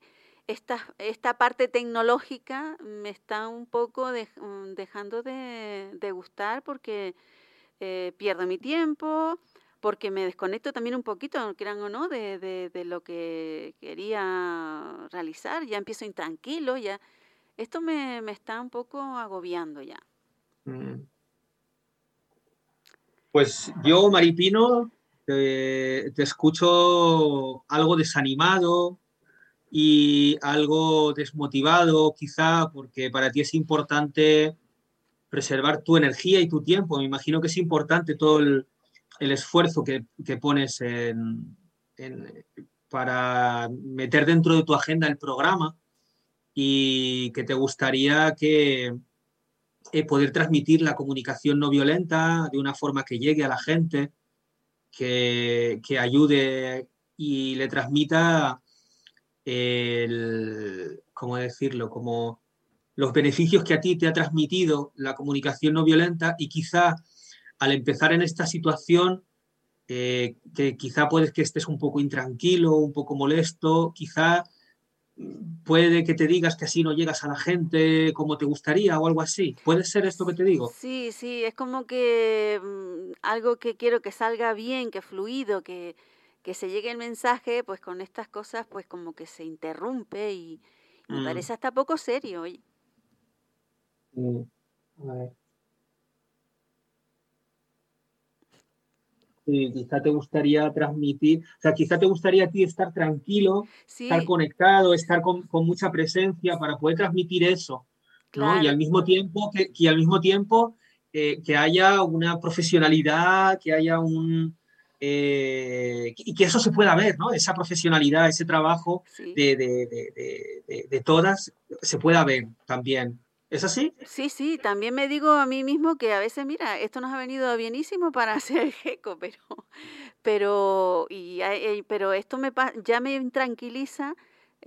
esta, esta parte tecnológica me está un poco mm, dejando de, gustar porque eh, pierdo mi tiempo, porque me desconecto también un poquito, crean o no, de, de, lo que quería realizar, ya empiezo intranquilo, ya esto me, me está un poco agobiando ya. Mm. Pues yo, Maripino, te escucho algo desanimado y algo desmotivado, quizá, porque para ti es importante preservar tu energía y tu tiempo. Me imagino que es importante todo el, esfuerzo que, que pones en- para meter dentro de tu agenda el programa y que te gustaría que eh, poder transmitir la comunicación no violenta de una forma que llegue a la gente, que, que ayude y le transmita el, ¿cómo decirlo? Como los beneficios que a ti te ha transmitido la comunicación no violenta y quizá al empezar en esta situación, eh, que quizá puedes que estés un poco intranquilo, un poco molesto, quizá puede que te digas que así no llegas a la gente como te gustaría o algo así. ¿Puede ser esto que te digo? Sí, sí, es como que mm, algo que quiero que salga bien, que fluido, que, que se llegue el mensaje, pues con estas cosas, pues como que se interrumpe y, y me Mm. parece hasta poco serio. oye. Mm, a ver. Sí, quizá te gustaría transmitir, o sea, quizá te gustaría a ti estar tranquilo, Sí, estar conectado, estar con, con mucha presencia para poder transmitir eso, ¿no? Y al mismo tiempo que, que al mismo tiempo eh, que haya una profesionalidad, que haya un eh, y que eso se pueda ver, ¿no? Esa profesionalidad, ese trabajo sí. de, de- de- todas se pueda ver también. ¿Es así? Sí, sí, también me digo a mí mismo que a veces, mira, esto nos ha venido bienísimo para hacer el geco, pero, pero, y, pero esto me, ya me tranquiliza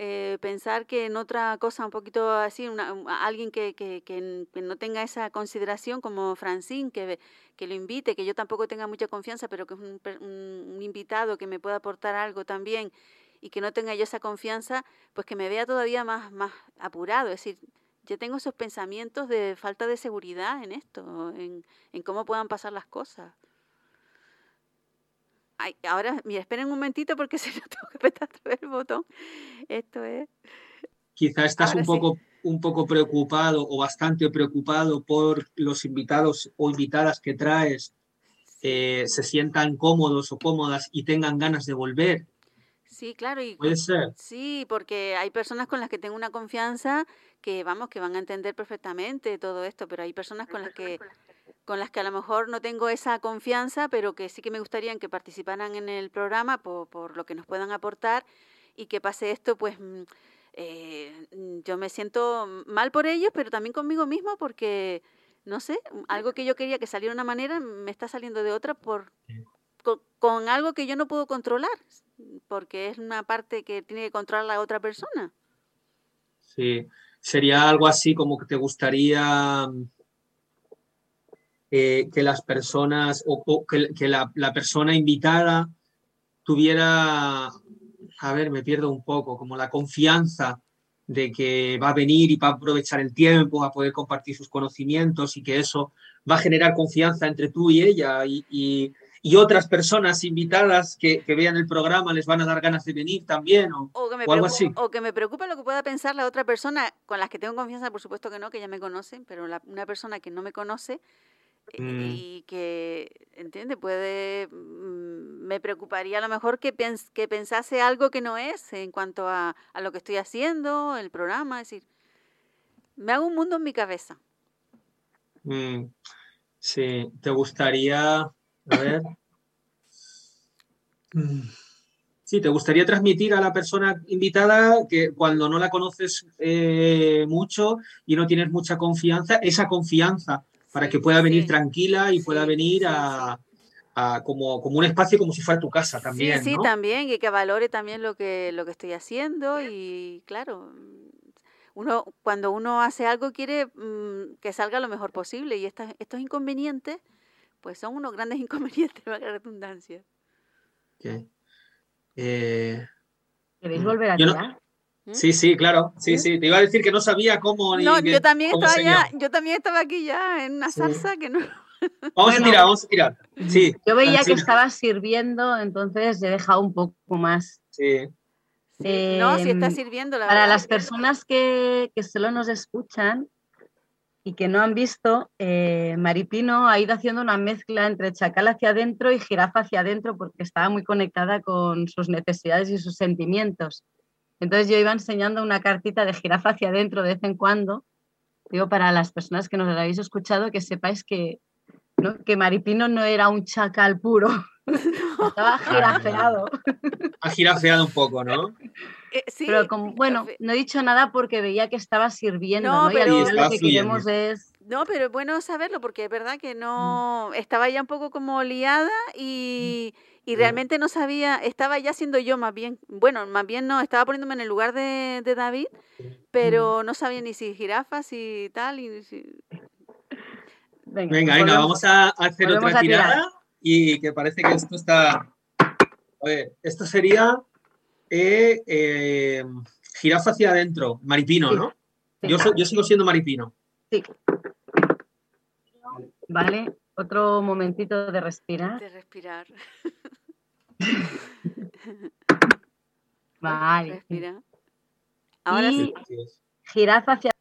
eh, pensar que en otra cosa un poquito así, una- alguien que, que, que no tenga esa consideración como Francine, que, que lo invite, que yo tampoco tenga mucha confianza, pero que es un, un- un invitado que me pueda aportar algo también y que no tenga yo esa confianza, pues que me vea todavía más, más apurado, es decir, yo tengo esos pensamientos de falta de seguridad en esto, en, en cómo puedan pasar las cosas. Ay, ahora, mira, esperen un momentito porque se lo tengo que apretar otra vez el botón. Esto es. Quizá estás Ahora un sí. poco, un poco preocupado o bastante preocupado por los invitados o invitadas que traes eh, se sientan cómodos o cómodas y tengan ganas de volver. Sí, claro, y Puede ser. sí, porque hay personas con las que tengo una confianza que, vamos, que van a entender perfectamente todo esto, pero hay personas con las que con las que a lo mejor no tengo esa confianza, pero que sí que me gustaría que participaran en el programa por, por lo que nos puedan aportar y que pase esto, pues mm, eh, mm, yo me siento mal por ellos, pero también conmigo mismo porque, no sé, mm, algo que yo quería que saliera de una manera me está saliendo de otra por con, con algo que yo no puedo controlar, porque es una parte que tiene que controlar la otra persona. Sí. Sería algo así como que te gustaría eh, que las personas o, o que, que la, la persona invitada tuviera, a ver, me pierdo un poco, como la confianza de que va a venir y va a aprovechar el tiempo, va a poder compartir sus conocimientos y que eso va a generar confianza entre tú y ella y, y- y otras personas invitadas que, que vean el programa les van a dar ganas de venir también o, O que, me o algo así. o que me preocupa lo que pueda pensar la otra persona, con las que tengo confianza, por supuesto que no, que ya me conocen, pero la- una persona que no me conoce Mm. y que, ¿entiende? Puede, mm, me preocuparía a lo mejor que, pens- que pensase algo que no es en cuanto a, a lo que estoy haciendo, el programa, es decir, me hago un mundo en mi cabeza. Mm, sí, te gustaría, a ver. Mm, Sí, te gustaría transmitir a la persona invitada que cuando no la conoces eh, mucho y no tienes mucha confianza, esa confianza para que pueda venir sí. tranquila y pueda venir sí, a, a como, como un espacio como si fuera tu casa también, sí, sí, ¿no? también, y que valore también lo que, lo que estoy haciendo y claro, uno, cuando uno hace algo quiere mm, que salga lo mejor posible y estas- estos inconvenientes, pues son unos grandes inconvenientes, valga la redundancia. Ok. Eh, ¿Queréis Mm. volver a tirar? ¿Mm? sí, sí, claro, sí, sí. Te iba a decir que no sabía cómo ni No, yo también cómo estaba ya, yo también estaba aquí ya en una Sí. salsa que no. Vamos a tirar, vamos a tirar. Sí, Yo veía que estabas sirviendo, entonces he dejado un poco más. sí. Sí, no, si está Em, sirviendo la Para verdad. las personas que, que solo nos escuchan y que no han visto, eh, Maripino ha ido haciendo una mezcla entre chacal hacia adentro y jirafa hacia adentro porque estaba muy conectada con sus necesidades y sus sentimientos. Entonces yo iba enseñando una cartita de jirafa hacia adentro de vez en cuando. Digo, para las personas que nos lo habéis escuchado, que sepáis que, ¿no? que Maripino no era un chacal puro, estaba jirafeado. Ha girafeado un poco, ¿no? Eh, sí, Pero como, bueno, no he dicho nada porque veía que estaba sirviendo, No, ¿no? Y al pero- final Estaba lo que fluyendo. queremos es... No, pero es bueno saberlo porque es verdad que Mm. no estaba ya un poco como liada y, y realmente no sabía, estaba ya siendo yo más bien, bueno, más bien no, estaba poniéndome en el lugar de, de David, pero no sabía ni si jirafas y tal. Y si- Venga, Venga, vamos a hacer volvemos otra a tirada y que parece que esto está. A ver, esto sería eh, eh, Jirafa hacia adentro, maripino, Sí. ¿no? Sí. Yo, yo sigo siendo maripino. Sí. Vale, otro momentito de respirar. De respirar. Vale. Respira. Ahora Y- sí. Jirafa hacia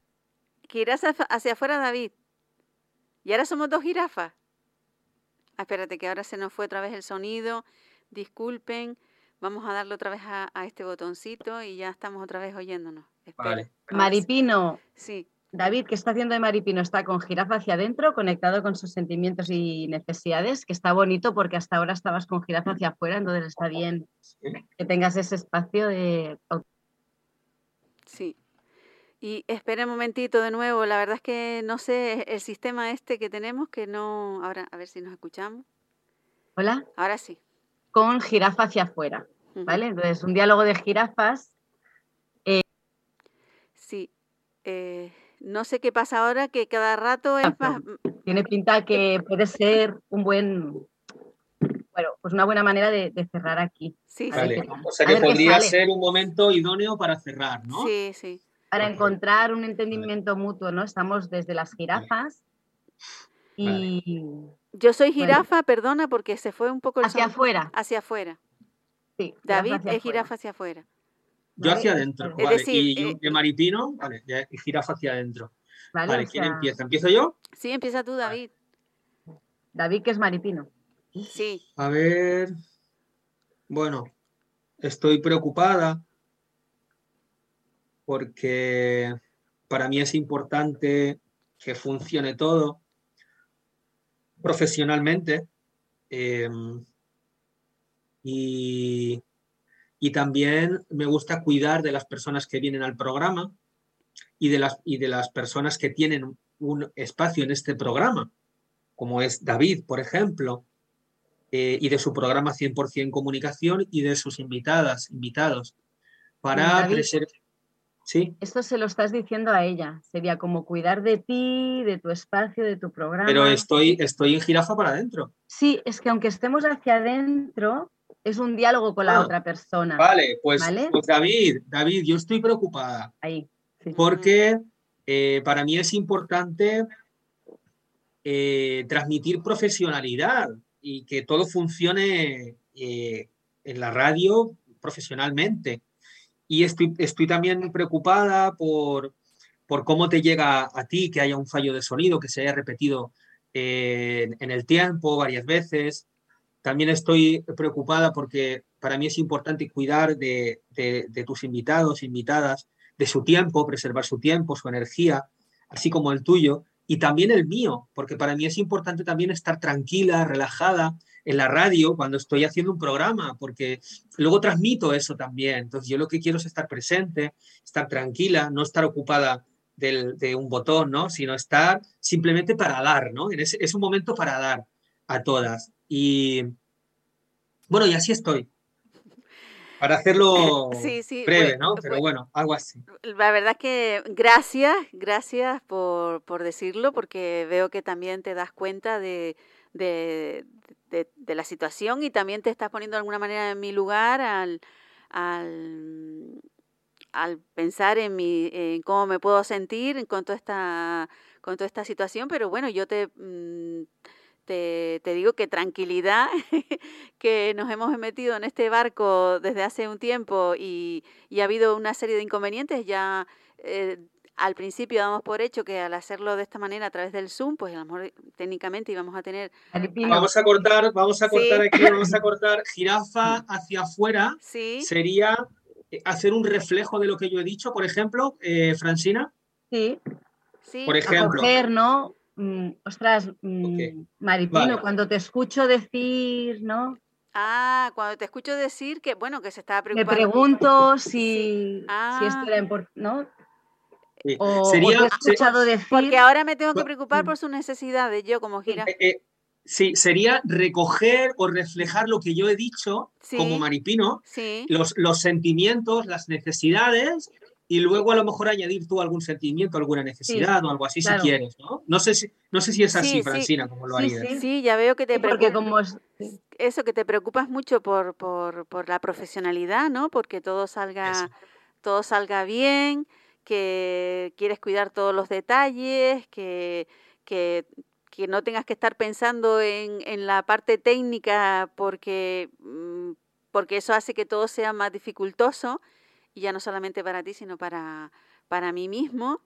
Que irás hacia, afuera, David. Y ahora somos dos jirafas. Ah, espérate, que ahora se nos fue otra vez el sonido. Disculpen. Vamos a darle otra vez a, a este botoncito y ya estamos otra vez oyéndonos. Espera, Vale. Maripino. Sí, David, ¿qué está haciendo de Maripino? Está con jirafa hacia adentro, conectado con sus sentimientos y necesidades, que está bonito porque hasta ahora estabas con jirafa hacia afuera, entonces está bien que tengas ese espacio de... sí. Y espera un momentito de nuevo. La verdad es que no sé el sistema este que tenemos que no. Ahora, a ver si nos escuchamos. Hola, Ahora sí. con jirafa hacia afuera. ¿vale? Entonces, un diálogo de jirafas. Sí. Eh, no sé qué pasa ahora, que cada rato es más. Tiene pinta que puede ser un buen... Bueno, pues una buena manera de, de cerrar aquí. Sí, Vale. tal. O sea que podría ser un momento idóneo para cerrar, ¿no? sí, sí. Para encontrar un entendimiento mutuo, ¿no? Estamos desde las jirafas y Yo soy Bueno. jirafa, perdona, porque se fue un poco el hacia afuera. Hacia afuera. Sí, David hacia es afuera. jirafa hacia afuera. Yo ¿vale? hacia adentro, Es vale. decir, y yo eh, de maripino, vale, y jirafa hacia adentro. ¿Vale? ¿quién sea, empieza? ¿Empiezo yo? Sí, empieza tú, David. David, que es maripino. Sí. A ver. Bueno, estoy preocupada porque para mí es importante que funcione todo profesionalmente em, y, y también me gusta cuidar de las personas que vienen al programa y de las, y de las personas que tienen un espacio en este programa, como es David, por ejemplo, eh, y de su programa 100% Comunicación y de sus invitadas, invitados, para David. preser- Sí, Esto se lo estás diciendo a ella. Sería como cuidar de ti, de tu espacio, de tu programa. pero estoy, estoy en jirafa para adentro. Sí, es que aunque estemos hacia adentro, es un diálogo con la Ah, otra persona. Vale, pues, ¿Vale? pues David, David, yo estoy preocupada Ahí. sí. porque eh, para mí es importante eh, transmitir profesionalidad y que todo funcione eh, en la radio profesionalmente. Y estoy, estoy también preocupada por, por cómo te llega a ti que haya un fallo de sonido, que se haya repetido en- en el tiempo varias veces. También estoy preocupada porque para mí es importante cuidar de, tus invitados, invitadas, de su tiempo, preservar su tiempo, su energía, así como el tuyo, y también el mío, porque para mí es importante también estar tranquila, relajada en la radio cuando estoy haciendo un programa, porque luego transmito eso también. Entonces yo lo que quiero es estar presente, estar tranquila, no estar ocupada de un botón, ¿no? Sino estar simplemente para dar, ¿no? Es un momento para dar a todas. Y bueno, y así estoy. Para hacerlo Sí, sí, breve, ¿no? pues- Pero bueno, algo así. La verdad es que gracias, gracias por, por decirlo, porque veo que también te das cuenta de, de, de- de la situación y también te estás poniendo de alguna manera en mi lugar al, al, al pensar en, mi, en cómo me puedo sentir con toda esta, con toda esta situación, pero bueno, yo te, mm, te, te digo que tranquilidad, que nos hemos metido en este barco desde hace un tiempo y, y ha habido una serie de inconvenientes. Ya eh, al principio damos por hecho que al hacerlo de esta manera a través del Zoom, pues a lo mejor técnicamente íbamos a tener... Vamos a cortar, vamos a cortar Sí. aquí, vamos a cortar jirafa hacia afuera. Sí, Sería eh, hacer un reflejo de lo que yo he dicho, por ejemplo, eh, Francina. sí, sí. Por ejemplo. acoger, ¿no? Mm, ostras, mm. Maripino, Vale. cuando te escucho decir, ¿no? Ah, cuando te escucho decir que, bueno, que se estaba Me preocupando. pregunto si, si esto Ah. era importante, ¿no? Sí. O, o Sería, te he se- escuchado decir... Porque ahora me tengo que preocupar mm. por sus necesidades, yo como gira. eh, eh, sí, sería recoger o reflejar lo que yo he dicho Sí. como maripino, Sí, los, los sentimientos, las necesidades, y luego a lo mejor añadir tú algún sentimiento, alguna necesidad o algo así claro. si quieres, ¿no? No sé si, no sé si es Sí, así, sí. Francina, como lo harías. sí. sí, ya veo que te preocupas. como es- Eso, que te preocupas mucho por, por, por la profesionalidad, ¿no? Porque todo salga, Eso. todo salga bien, que quieres cuidar todos los detalles, que, que, que no tengas que estar pensando en, en la parte técnica porque, mm, porque eso hace que todo sea más dificultoso, ya no solamente para ti, sino para, para mí mismo.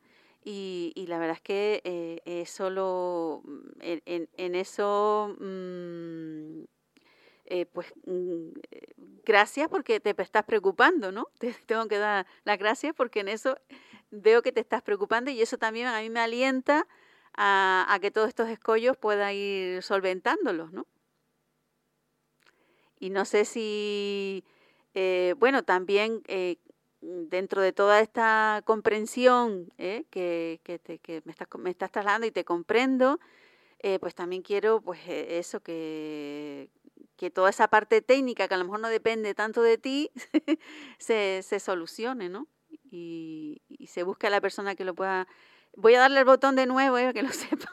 Y, la verdad es que eh, es solo mm, en, en- eso, mm, eh, pues mm, eh, gracias porque te estás preocupando, ¿no? Te tengo que dar las gracias porque en eso veo que te estás preocupando y eso también a mí me alienta a, que todos estos escollos pueda ir solventándolos, ¿no? Y no sé si, eh, bueno, también eh, dentro de toda esta comprensión eh, que, que te- me, estás, me estás trasladando y te comprendo, eh, pues también quiero pues eh, eso, que, que toda esa parte técnica que a lo mejor no depende tanto de ti, se, se solucione, ¿no? Y, y se busque a la persona que lo pueda... Voy a darle el botón de nuevo, eh, que lo sepa.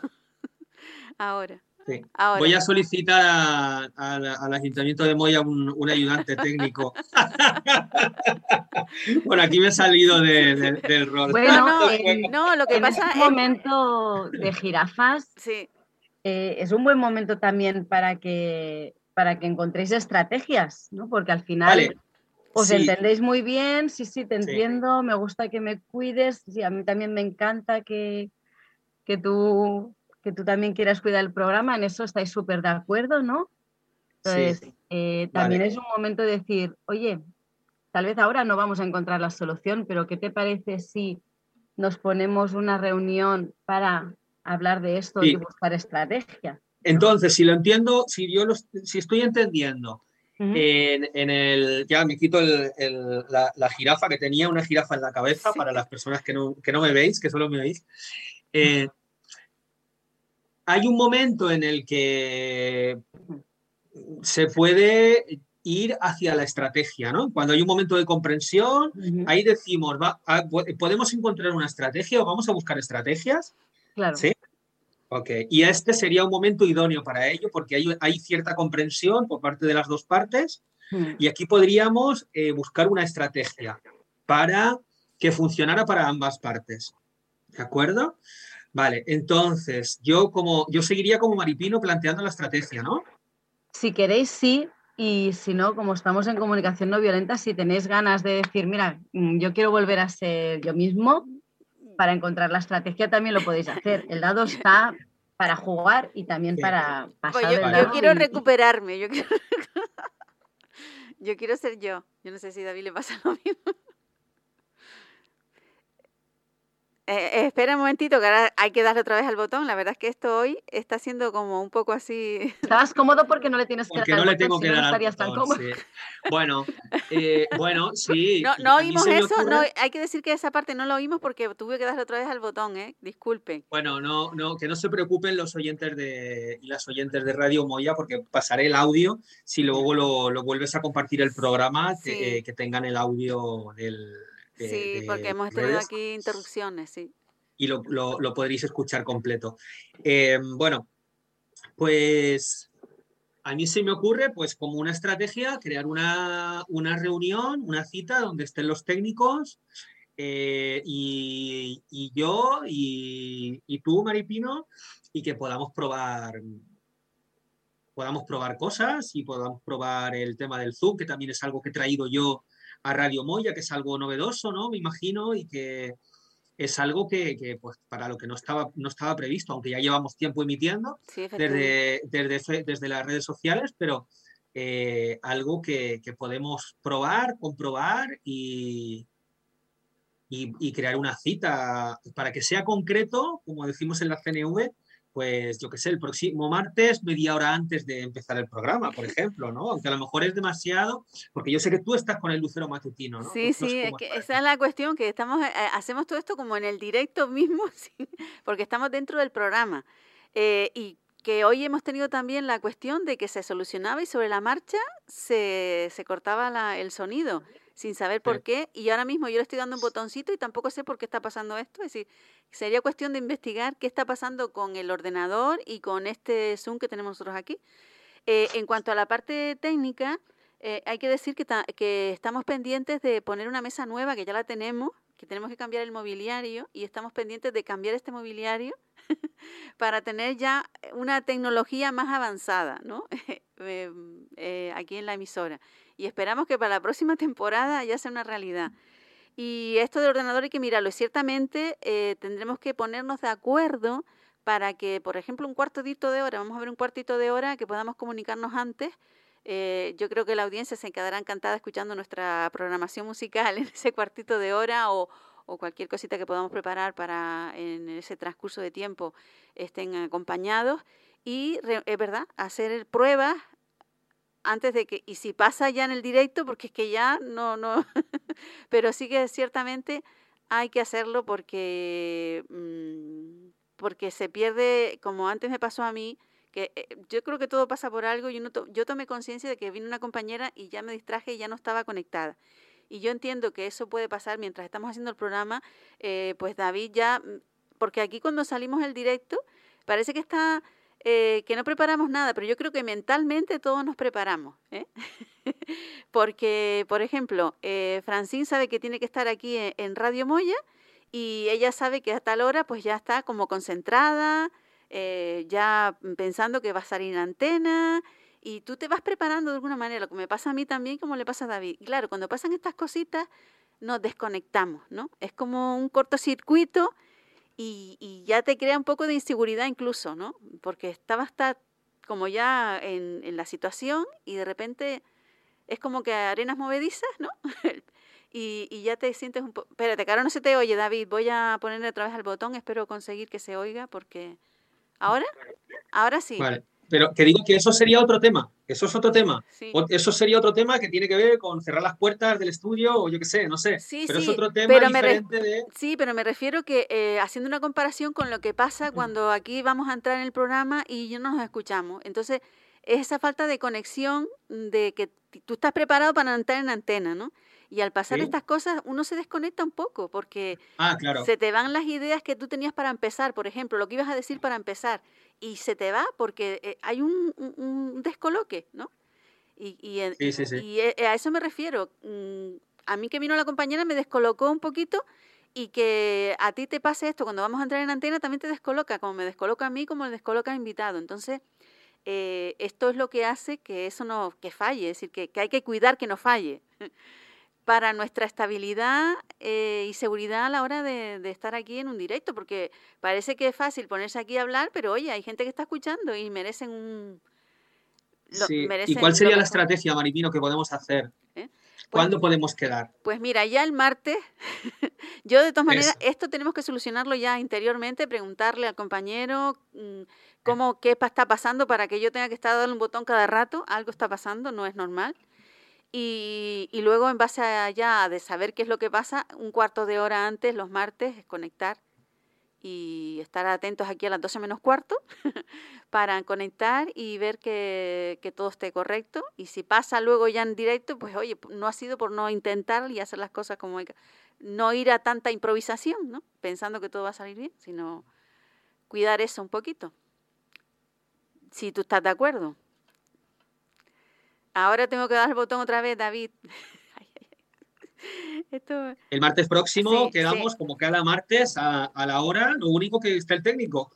Ahora. Sí. Voy a solicitar a- a la- al Ayuntamiento de Moya un, un ayudante técnico. bueno, aquí me he salido de- de- del rol. Bueno, no, eh, no, lo que en pasa este es... momento de jirafas Sí, eh, es un buen momento también para que, para que encontréis estrategias, ¿no? Porque al final Vale, os sí. entendéis muy bien, sí, sí, te Sí. entiendo, me gusta que me cuides, sí, a mí también me encanta que, que, tú, que tú también quieras cuidar el programa, en eso estáis súper de acuerdo, ¿no? Entonces, Sí. eh, también Vale. es un momento de decir, oye, tal vez ahora no vamos a encontrar la solución, pero ¿qué te parece si nos ponemos una reunión para hablar de esto Sí. y buscar estrategia? Entonces, si lo entiendo, si yo lo, si estoy entendiendo, en, en el, ya me quito el- el- la, la jirafa, que tenía una jirafa en la cabeza para las personas que no, que no me veis, que solo me veis. Eh, hay un momento en el que se puede ir hacia la estrategia, ¿no? Cuando hay un momento de comprensión, ahí decimos, va, ah, ¿podemos encontrar una estrategia o vamos a buscar estrategias? Claro. Sí. Ok, y este sería un momento idóneo para ello porque hay, hay cierta comprensión por parte de las dos partes Mm. y aquí podríamos eh, buscar una estrategia para que funcionara para ambas partes. ¿De acuerdo? Vale, entonces yo como yo seguiría como Maripino planteando la estrategia, ¿no? Si queréis, sí. Y si no, como estamos en comunicación no violenta, si tenéis ganas de decir, mira, mm, yo quiero volver a ser yo mismo, para encontrar la estrategia también lo podéis hacer. El dado está para jugar y también Sí. para Pues pasar yo, el yo quiero y- recuperarme, yo quiero... yo quiero ser yo. Yo no sé si a David le pasa lo mismo. Eh, espera un momentito, que ahora hay que darle otra vez al botón. La verdad es que esto hoy está siendo como un poco así. Estabas cómodo porque no le tienes que Porque dar no le botón, tengo si que no, dar estarías tan cómodo. sí. Bueno, eh, bueno, sí. No, no oímos eso, no, hay que decir que esa parte no lo oímos porque tuve que darle otra vez al botón, ¿eh? Disculpen. Bueno, no, no, que no se preocupen los oyentes de, y las oyentes de Radio Moya, porque pasaré el audio. Si luego lo, lo vuelves a compartir el programa, eh, que tengan el audio del. De- Sí, de porque hemos tenido redes aquí interrupciones, sí. y lo, lo- lo podréis escuchar completo. Eh, bueno, pues a mí se me ocurre, pues como una estrategia, crear una, una reunión, una cita donde estén los técnicos eh, y, y yo y, y tú, Maripino, y que podamos probar podamos probar cosas y podamos probar el tema del Zoom, que también es algo que he traído yo a Radio Moya, que es algo novedoso, ¿no? Me imagino, y que es algo que, que, pues, para lo que no estaba, no estaba previsto, aunque ya llevamos tiempo emitiendo Sí, desde, desde, desde las redes sociales, pero eh, algo que, que podemos probar, comprobar y, y, y crear una cita para que sea concreto, como decimos en la CNV, pues yo qué sé, el próximo martes, media hora antes de empezar el programa, por ejemplo, ¿no? Aunque a lo mejor es demasiado, porque yo sé que tú estás con el lucero matutino, ¿no? Sí, No- sí, es que esa es la cuestión, que estamos, eh, hacemos todo esto como en el directo mismo, sí, porque estamos dentro del programa. Eh, y que hoy hemos tenido también la cuestión de que se solucionaba y sobre la marcha se, se cortaba la- el sonido sin saber por Sí. qué. Y ahora mismo yo le estoy dando un botoncito y tampoco sé por qué está pasando esto. Es decir, sería cuestión de investigar qué está pasando con el ordenador y con este Zoom que tenemos nosotros aquí. Eh, en cuanto a la parte técnica, eh, hay que decir que, que estamos pendientes de poner una mesa nueva, que ya la tenemos, que tenemos que cambiar el mobiliario y estamos pendientes de cambiar este mobiliario para tener ya una tecnología más avanzada, ¿no? Eh, eh, aquí en la emisora. Y esperamos que para la próxima temporada ya sea una realidad. Y esto del ordenador hay que mirarlo. Ciertamente eh, tendremos que ponernos de acuerdo para que, por ejemplo, un cuartito de hora, vamos a ver un cuartito de hora, que podamos comunicarnos antes. Eh, yo creo que la audiencia se quedará encantada escuchando nuestra programación musical en ese cuartito de hora o, o cualquier cosita que podamos preparar para en ese transcurso de tiempo estén acompañados. Y es verdad, hacer pruebas antes de que, y si pasa ya en el directo, porque es que ya no, no, pero sí que ciertamente hay que hacerlo porque, mm, porque se pierde, como antes me pasó a mí, que eh, yo creo que todo pasa por algo, y uno to- yo tomé conciencia de que vino una compañera y ya me distraje y ya no estaba conectada. Y yo entiendo que eso puede pasar mientras estamos haciendo el programa, eh, pues David ya, mm, porque aquí cuando salimos el directo, parece que está, eh, que no preparamos nada, pero yo creo que mentalmente todos nos preparamos. porque, por ejemplo, eh, Francine sabe que tiene que estar aquí en, en Radio Moya y ella sabe que a tal hora pues ya está como concentrada, eh, ya pensando que va a salir en antena y tú te vas preparando de alguna manera, lo que me pasa a mí también como le pasa a David. Claro, cuando pasan estas cositas nos desconectamos, ¿no? Es como un cortocircuito y, ya te crea un poco de inseguridad incluso, ¿no? Porque estabas hasta como ya en, la situación y de repente es como que arenas movedizas, ¿no? y, y ya te sientes un poco... Espérate, que ahora no se te oye, David. Voy a ponerle otra vez al botón. Espero conseguir que se oiga porque... ¿Ahora? Ahora sí. Vale. Pero que digo que eso sería otro tema. Eso es otro tema. Sí. O- Eso sería otro tema que tiene que ver con cerrar las puertas del estudio o yo qué sé, no sé. Sí, pero sí, es otro tema pero me re- diferente de. Sí, pero me refiero que eh, haciendo una comparación con lo que pasa cuando aquí vamos a entrar en el programa y ya no nos escuchamos. Entonces, es esa falta de conexión de que tú estás preparado para entrar en antena, ¿no? Y al pasar Sí. estas cosas, uno se desconecta un poco porque Ah, claro. se te van las ideas que tú tenías para empezar, por ejemplo, lo que ibas a decir para empezar, y se te va porque eh, hay un, un- un descoloque, ¿no? Y, y, en- Sí, sí, sí. y, eh, a eso me refiero. Mm, A mí que vino la compañera me descolocó un poquito y que a ti te pase esto cuando vamos a entrar en antena también te descoloca, como me descoloca a mí, como le descoloca al invitado. Entonces, eh, esto es lo que hace que eso no, que falle, es decir, que, que hay que cuidar que no falle para nuestra estabilidad eh, y seguridad a la hora de, de estar aquí en un directo, porque parece que es fácil ponerse aquí a hablar, pero oye, hay gente que está escuchando y merecen un... lo- Sí. ¿Y merecen cuál sería la estrategia, Maripino, que podemos hacer? ¿Eh? ¿Cuándo podemos quedar? Pues mira, ya el martes, yo de todas maneras, Eso. esto tenemos que solucionarlo ya interiormente, preguntarle al compañero mm, cómo, qué está pasando para que yo tenga que estar dando un botón cada rato, algo está pasando, no es normal. Y, y luego en base a ya de saber qué es lo que pasa, un cuarto de hora antes, los martes, es conectar y estar atentos aquí a las 12 menos cuarto para conectar y ver que, todo esté correcto. Y si pasa luego ya en directo, pues oye, no ha sido por no intentar y hacer las cosas como. No ir a tanta improvisación, ¿no? Pensando que todo va a salir bien, sino cuidar eso un poquito. Si tú estás de acuerdo. Ahora tengo que dar el botón otra vez, David. Esto... El martes próximo Sí, quedamos sí. como cada martes a, a la hora, lo único que está el técnico,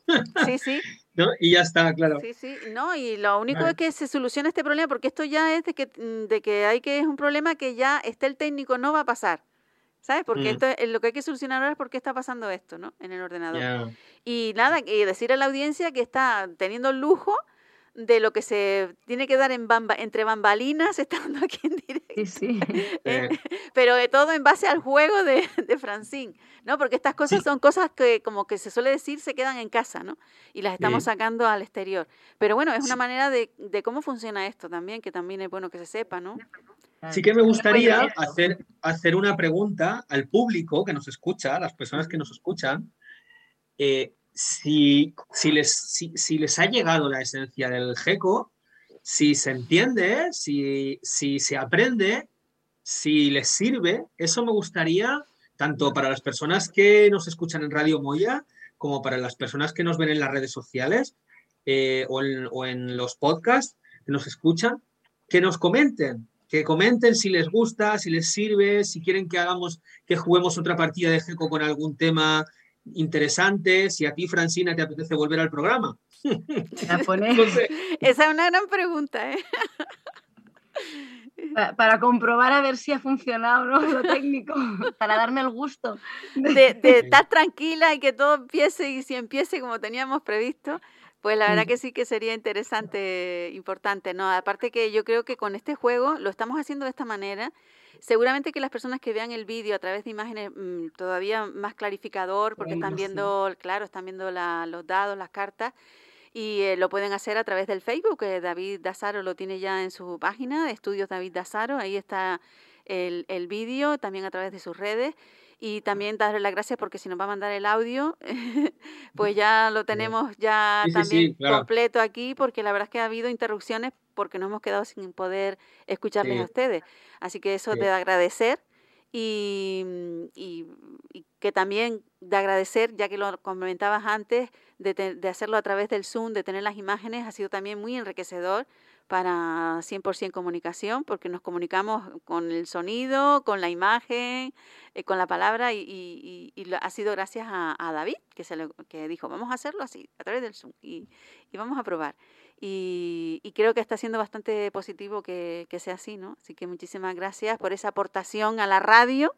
Sí, sí. ¿no? Y ya está, claro. Sí, sí, no, y lo único Vale. es que se solucione este problema, porque esto ya es de que, mm, de que hay que es un problema que ya esté el técnico, no va a pasar. ¿Sabes? Porque Mm. esto es- lo que hay que solucionar ahora es por qué está pasando esto, ¿no? En el ordenador. Y nada, y decir a la audiencia que está teniendo lujo de lo que se tiene que dar en bamba, entre bambalinas estando aquí en directo. Sí, sí. ¿eh? Eh, Pero de todo en base al juego de, de Francine, ¿no? Porque estas cosas Sí. son cosas que, como que se suele decir, se quedan en casa, ¿no? Y las estamos Sí. sacando al exterior. Pero bueno, es una manera de, de cómo funciona esto también, que también es bueno que se sepa, ¿no? Sí que me gustaría hacer, hacer una pregunta al público que nos escucha, a las personas que nos escuchan, eh, si, les, si, les ha llegado la esencia del GECO, si se entiende, si, se aprende, si les sirve, eso me gustaría tanto para las personas que nos escuchan en Radio Moya como para las personas que nos ven en las redes sociales eh, o, en, o en los podcasts que nos escuchan, que nos comenten que comenten si les gusta, si les sirve, si quieren que hagamos, que juguemos otra partida de GECO con algún tema interesante, si a ti, Francina, te apetece volver al programa. A poner- No sé. Esa es una gran pregunta, ¿eh? pa- para comprobar a ver si ha funcionado ¿no? lo técnico, para darme el gusto. de, de estar tranquila y que todo empiece y si empiece como teníamos previsto, pues la verdad Mm. que sí que sería interesante, importante, ¿no? Aparte que yo creo que con este juego lo estamos haciendo de esta manera. Seguramente que las personas que vean el vídeo a través de imágenes mm, todavía más clarificador, porque están sí. viendo, claro, están viendo la- los dados, las cartas, y eh, lo pueden hacer a través del Facebook, que David Dazaro lo tiene ya en su página, Estudios David Dazaro, ahí está el, el vídeo, también a través de sus redes. Y también darle las gracias porque si nos va a mandar el audio, pues ya lo tenemos ya Sí, también sí, claro. completo aquí, porque la verdad es que ha habido interrupciones porque nos hemos quedado sin poder escucharles a ustedes. Así que eso de agradecer y, mm, y- y que también de agradecer, ya que lo comentabas antes, de, te- de hacerlo a través del Zoom, de tener las imágenes, ha sido también muy enriquecedor para 100% comunicación, porque nos comunicamos con el sonido, con la imagen, eh, con la palabra, y, y- y- lo- ha sido gracias a, David, que, se le- que dijo, vamos a hacerlo así, a través del Zoom, y, y vamos a probar. Y, y creo que está siendo bastante positivo que, que sea así, ¿no? Así que muchísimas gracias por esa aportación a la radio,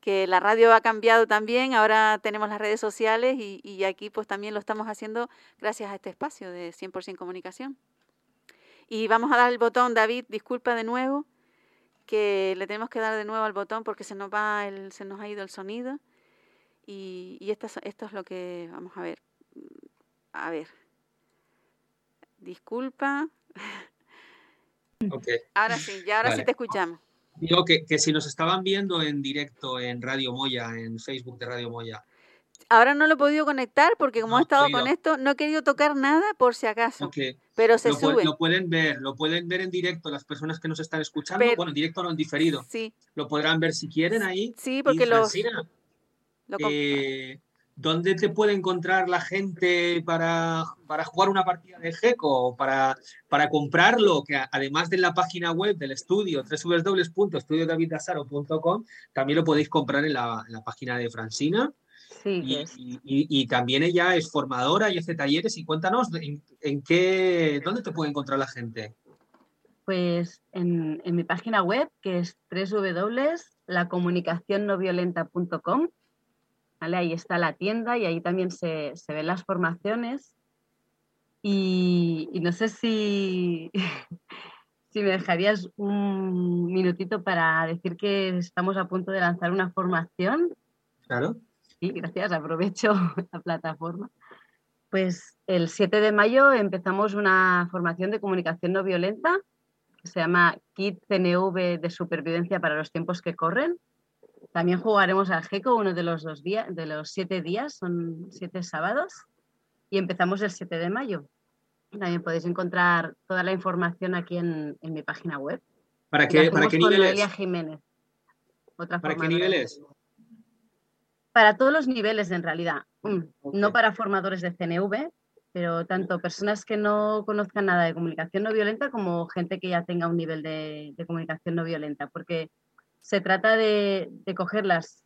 que la radio ha cambiado también, ahora tenemos las redes sociales y, y aquí pues también lo estamos haciendo gracias a este espacio de 100% comunicación. Y vamos a dar el botón, David, disculpa de nuevo, que le tenemos que dar de nuevo al botón porque se nos va el, se nos ha ido el sonido. Y, y esto, es- esto es lo que vamos a ver. A ver. Disculpa. Ahora sí, ya ahora sí te escuchamos. Digo que, que si nos estaban viendo en directo en Radio Moya, en Facebook de Radio Moya. Ahora no lo he podido conectar porque como No he estado con esto, no he querido tocar nada por si acaso. Pero se Lo, sube. lo pueden ver, lo pueden ver en directo las personas que nos están escuchando. Pero- bueno, en directo no en diferido. Sí, Lo podrán ver si quieren ahí. sí, porque los, Francina, lo eh, ¿dónde te puede encontrar la gente para, para jugar una partida de GECO o para, para comprarlo? Que además de la página web del estudio, www.estudiodaviddasaro.com, también lo podéis comprar en la, en la página de Francina. Sí, Y, que es. y- y- y también ella es formadora y hace talleres. Y cuéntanos en, en qué, dónde te puede encontrar la gente. Pues en, en mi página web, que es www.lacomunicacionnoviolenta.com, ¿vale? Ahí está la tienda y ahí también se, se ven las formaciones. Y, y no sé si, si me dejarías un minutito para decir que estamos a punto de lanzar una formación Claro. Sí, gracias, aprovecho la plataforma. Pues el 7 de mayo empezamos una formación de comunicación no violenta que se llama Kit CNV de supervivencia para los tiempos que corren. También jugaremos al GECO uno de los dos días, de los siete días, son siete sábados, y empezamos el 7 de mayo. También podéis encontrar toda la información aquí en, en mi página web. ¿Para qué, para qué niveles? Jiménez. Otra ¿Para qué niveles? Para todos los niveles, en realidad. Mm. No para formadores de CNV, pero tanto personas que no conozcan nada de comunicación no violenta como gente que ya tenga un nivel de, de comunicación no violenta, porque se trata de, de coger las,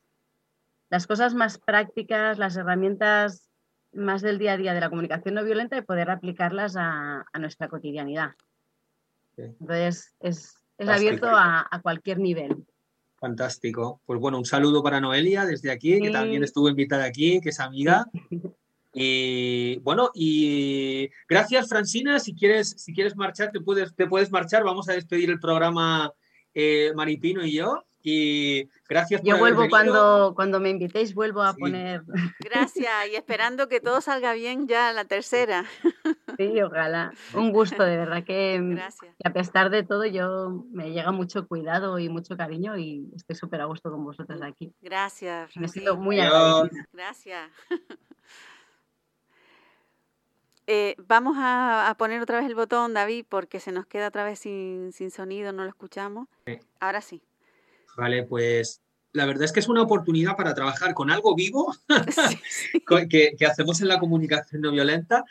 las cosas más prácticas, las herramientas más del día a día de la comunicación no violenta y poder aplicarlas a, a nuestra cotidianidad. Entonces, es, abierto a, a cualquier nivel. Fantástico. Pues bueno, un saludo para Noelia desde aquí, que también estuvo invitada aquí, que es amiga. Y bueno, y gracias Francina, si quieres, si quieres marchar, te puedes, te puedes marchar, vamos a despedir el programa eh, Maripino y yo. Y gracias por Yo haber vuelvo venido. cuando, cuando me invitéis, vuelvo a Sí. poner Gracias y esperando que todo salga bien ya la tercera. Sí, ojalá. Un gusto, de verdad que, mm, Gracias. que a pesar de todo yo me llega mucho cuidado y mucho cariño y estoy súper a gusto con vosotros aquí. Gracias. Me siento muy agradecida. Gracias. Eh, vamos a, a poner otra vez el botón, David, porque se nos queda otra vez sin, sin sonido, no lo escuchamos. Sí. Ahora sí. Vale, pues la verdad es que es una oportunidad para trabajar con algo vivo que, que hacemos en la comunicación no violenta.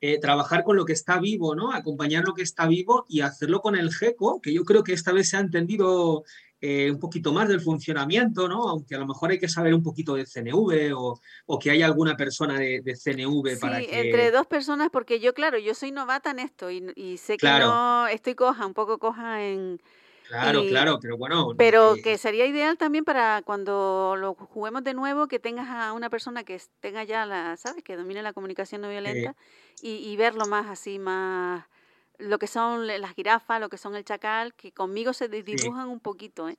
eh, trabajar con lo que está vivo, ¿no? Acompañar lo que está vivo y hacerlo con el GECO, que yo creo que esta vez se ha entendido eh, un poquito más del funcionamiento, ¿no? Aunque a lo mejor hay que saber un poquito de CNV o, o que haya alguna persona de, de CNV Sí, para que... entre dos personas, porque yo, claro, yo soy novata en esto y, y sé que Claro. no estoy coja, un poco coja en... Claro, y- claro, pero bueno... Pero eh, que sería ideal también para cuando lo juguemos de nuevo, que tengas a una persona que tenga ya la, ¿sabes? Que domine la comunicación no violenta y, y verlo más así, más lo que son las jirafas, lo que son el chacal, que conmigo se di- dibujan un poquito, ¿eh?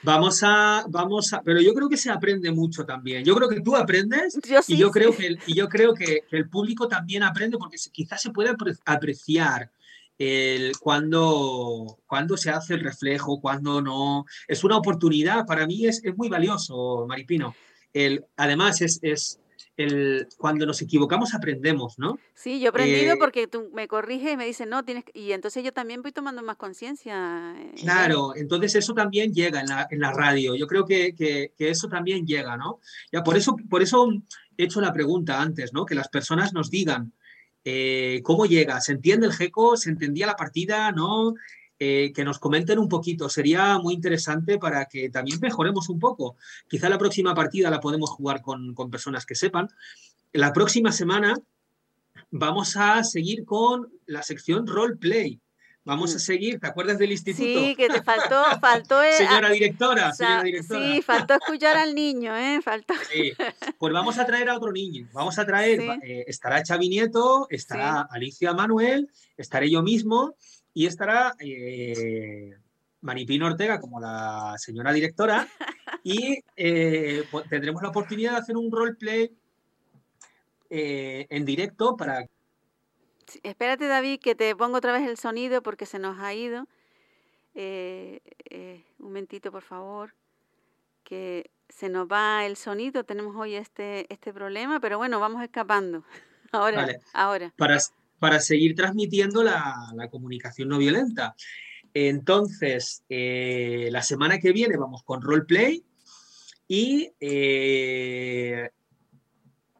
Vamos a, vamos a, pero yo creo que se aprende mucho también. Yo creo que tú aprendes Yo sí, y yo sí. creo que el, y yo creo que, el público también aprende porque quizás se puede apre- apreciar el cuando, cuando se hace el reflejo, cuando no. Es una oportunidad, para mí es, es muy valioso, Maripino. El, además, es, es el, cuando nos equivocamos aprendemos, ¿no? Sí, yo he aprendido Eh, porque tú me corriges y me dices, no, tienes que-". Y entonces yo también voy tomando más conciencia. eh. Claro, entonces eso también llega en la, en la radio. Yo creo que, que- que eso también llega, ¿no? Ya por eso, por eso he hecho la pregunta antes, ¿no? Que las personas nos digan eh, cómo llega, ¿se entiende el GECO? ¿Se entendía la partida? ¿No? Eh, que nos comenten un poquito. Sería muy interesante para que también mejoremos un poco. Quizá la próxima partida la podemos jugar con, con personas que sepan. La próxima semana vamos a seguir con la sección roleplay. Vamos a Mm. seguir, ¿te acuerdas del instituto? Sí, que te faltó, faltó eh, Señora a- directora, señora directora. sí, faltó escuchar al niño, ¿eh? Faltó. Sí. Pues vamos a traer a otro niño. Vamos a traer, Sí. eh, estará Xavi Nieto, estará Alicia Manuel, estaré yo mismo y estará eh, Maripino Ortega como la señora directora y eh, pues tendremos la oportunidad de hacer un roleplay en directo para Espérate, David, que te pongo otra vez el sonido porque se nos ha ido. Eh, eh, un momentito, por favor. Que se nos va el sonido. Tenemos hoy este, este problema, pero bueno, vamos escapando. Ahora, Vale. ahora. para, para seguir transmitiendo la, la comunicación no violenta. Entonces, eh, la semana que viene vamos con roleplay y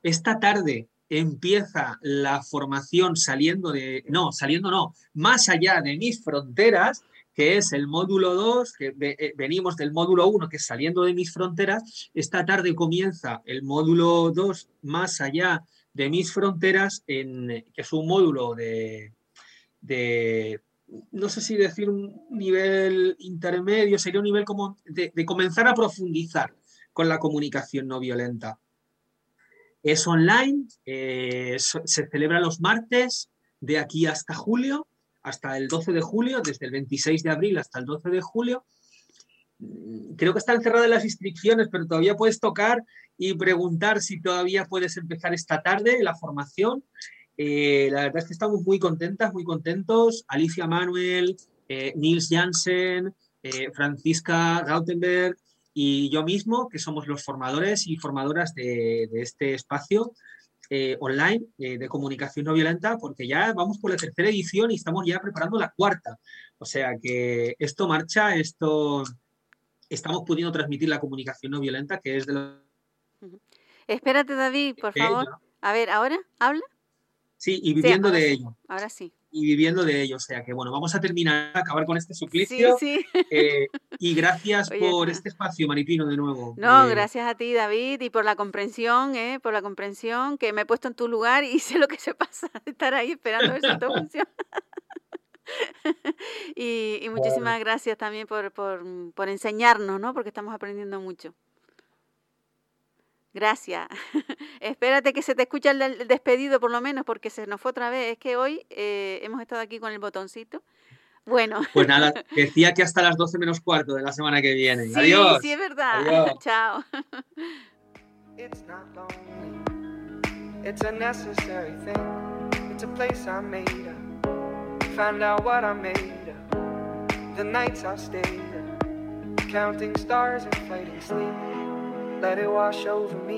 esta tarde empieza la formación saliendo de, no, saliendo no, más allá de mis fronteras, que es el módulo 2, que eh, venimos del módulo 1, que es saliendo de mis fronteras, esta tarde comienza el módulo 2, más allá de mis fronteras, que es un módulo de, no sé si decir un nivel intermedio, sería un nivel como de comenzar a profundizar con la comunicación no violenta. Es online, eh, se celebra los martes de aquí hasta julio, hasta el 12 de julio, desde el 26 de abril hasta el 12 de julio. Mm, Creo que están cerradas las inscripciones, pero todavía puedes tocar y preguntar si todavía puedes empezar esta tarde la formación. Eh, la verdad es que estamos muy contentas, muy contentos. Alicia Manuel, eh, Nils Jansen, eh, Francisca Rautenberg y yo mismo, que somos los formadores y formadoras de, de este espacio eh, online eh, de comunicación no violenta, porque ya vamos por la tercera edición y estamos ya preparando la cuarta. O sea que esto marcha, esto estamos pudiendo transmitir la comunicación no violenta, que es de lo Espérate, David, por favor. ello- A ver, ¿ahora? ¿Habla? Sí, y viviendo de sí. ello. Ahora sí. Y viviendo de ello. O sea que bueno, vamos a terminar, acabar con este suplicio. sí. eh, y gracias Oye, por este espacio, Maripino, de nuevo. No, Eh, gracias a ti, David, y por la comprensión, ¿eh? por la comprensión, que me he puesto en tu lugar y sé lo que se pasa estar ahí esperando a ver si todo funciona. y, y muchísimas gracias también por, por, por enseñarnos, ¿no? Porque estamos aprendiendo mucho. Gracias. Espérate que se te escucha el, el despedido por lo menos, porque se nos fue otra vez. Es que hoy eh, hemos estado aquí con el botoncito. Bueno, Pues nada, decía que hasta las 12 menos cuarto de la semana que viene. sí, Adiós. sí es verdad. Adiós. Chao. It's not lonely. It's a necessary thing. It's a place I made up. Find out what I made up. The nights I've stayed up. Counting stars and fighting sleep. Let it wash over me.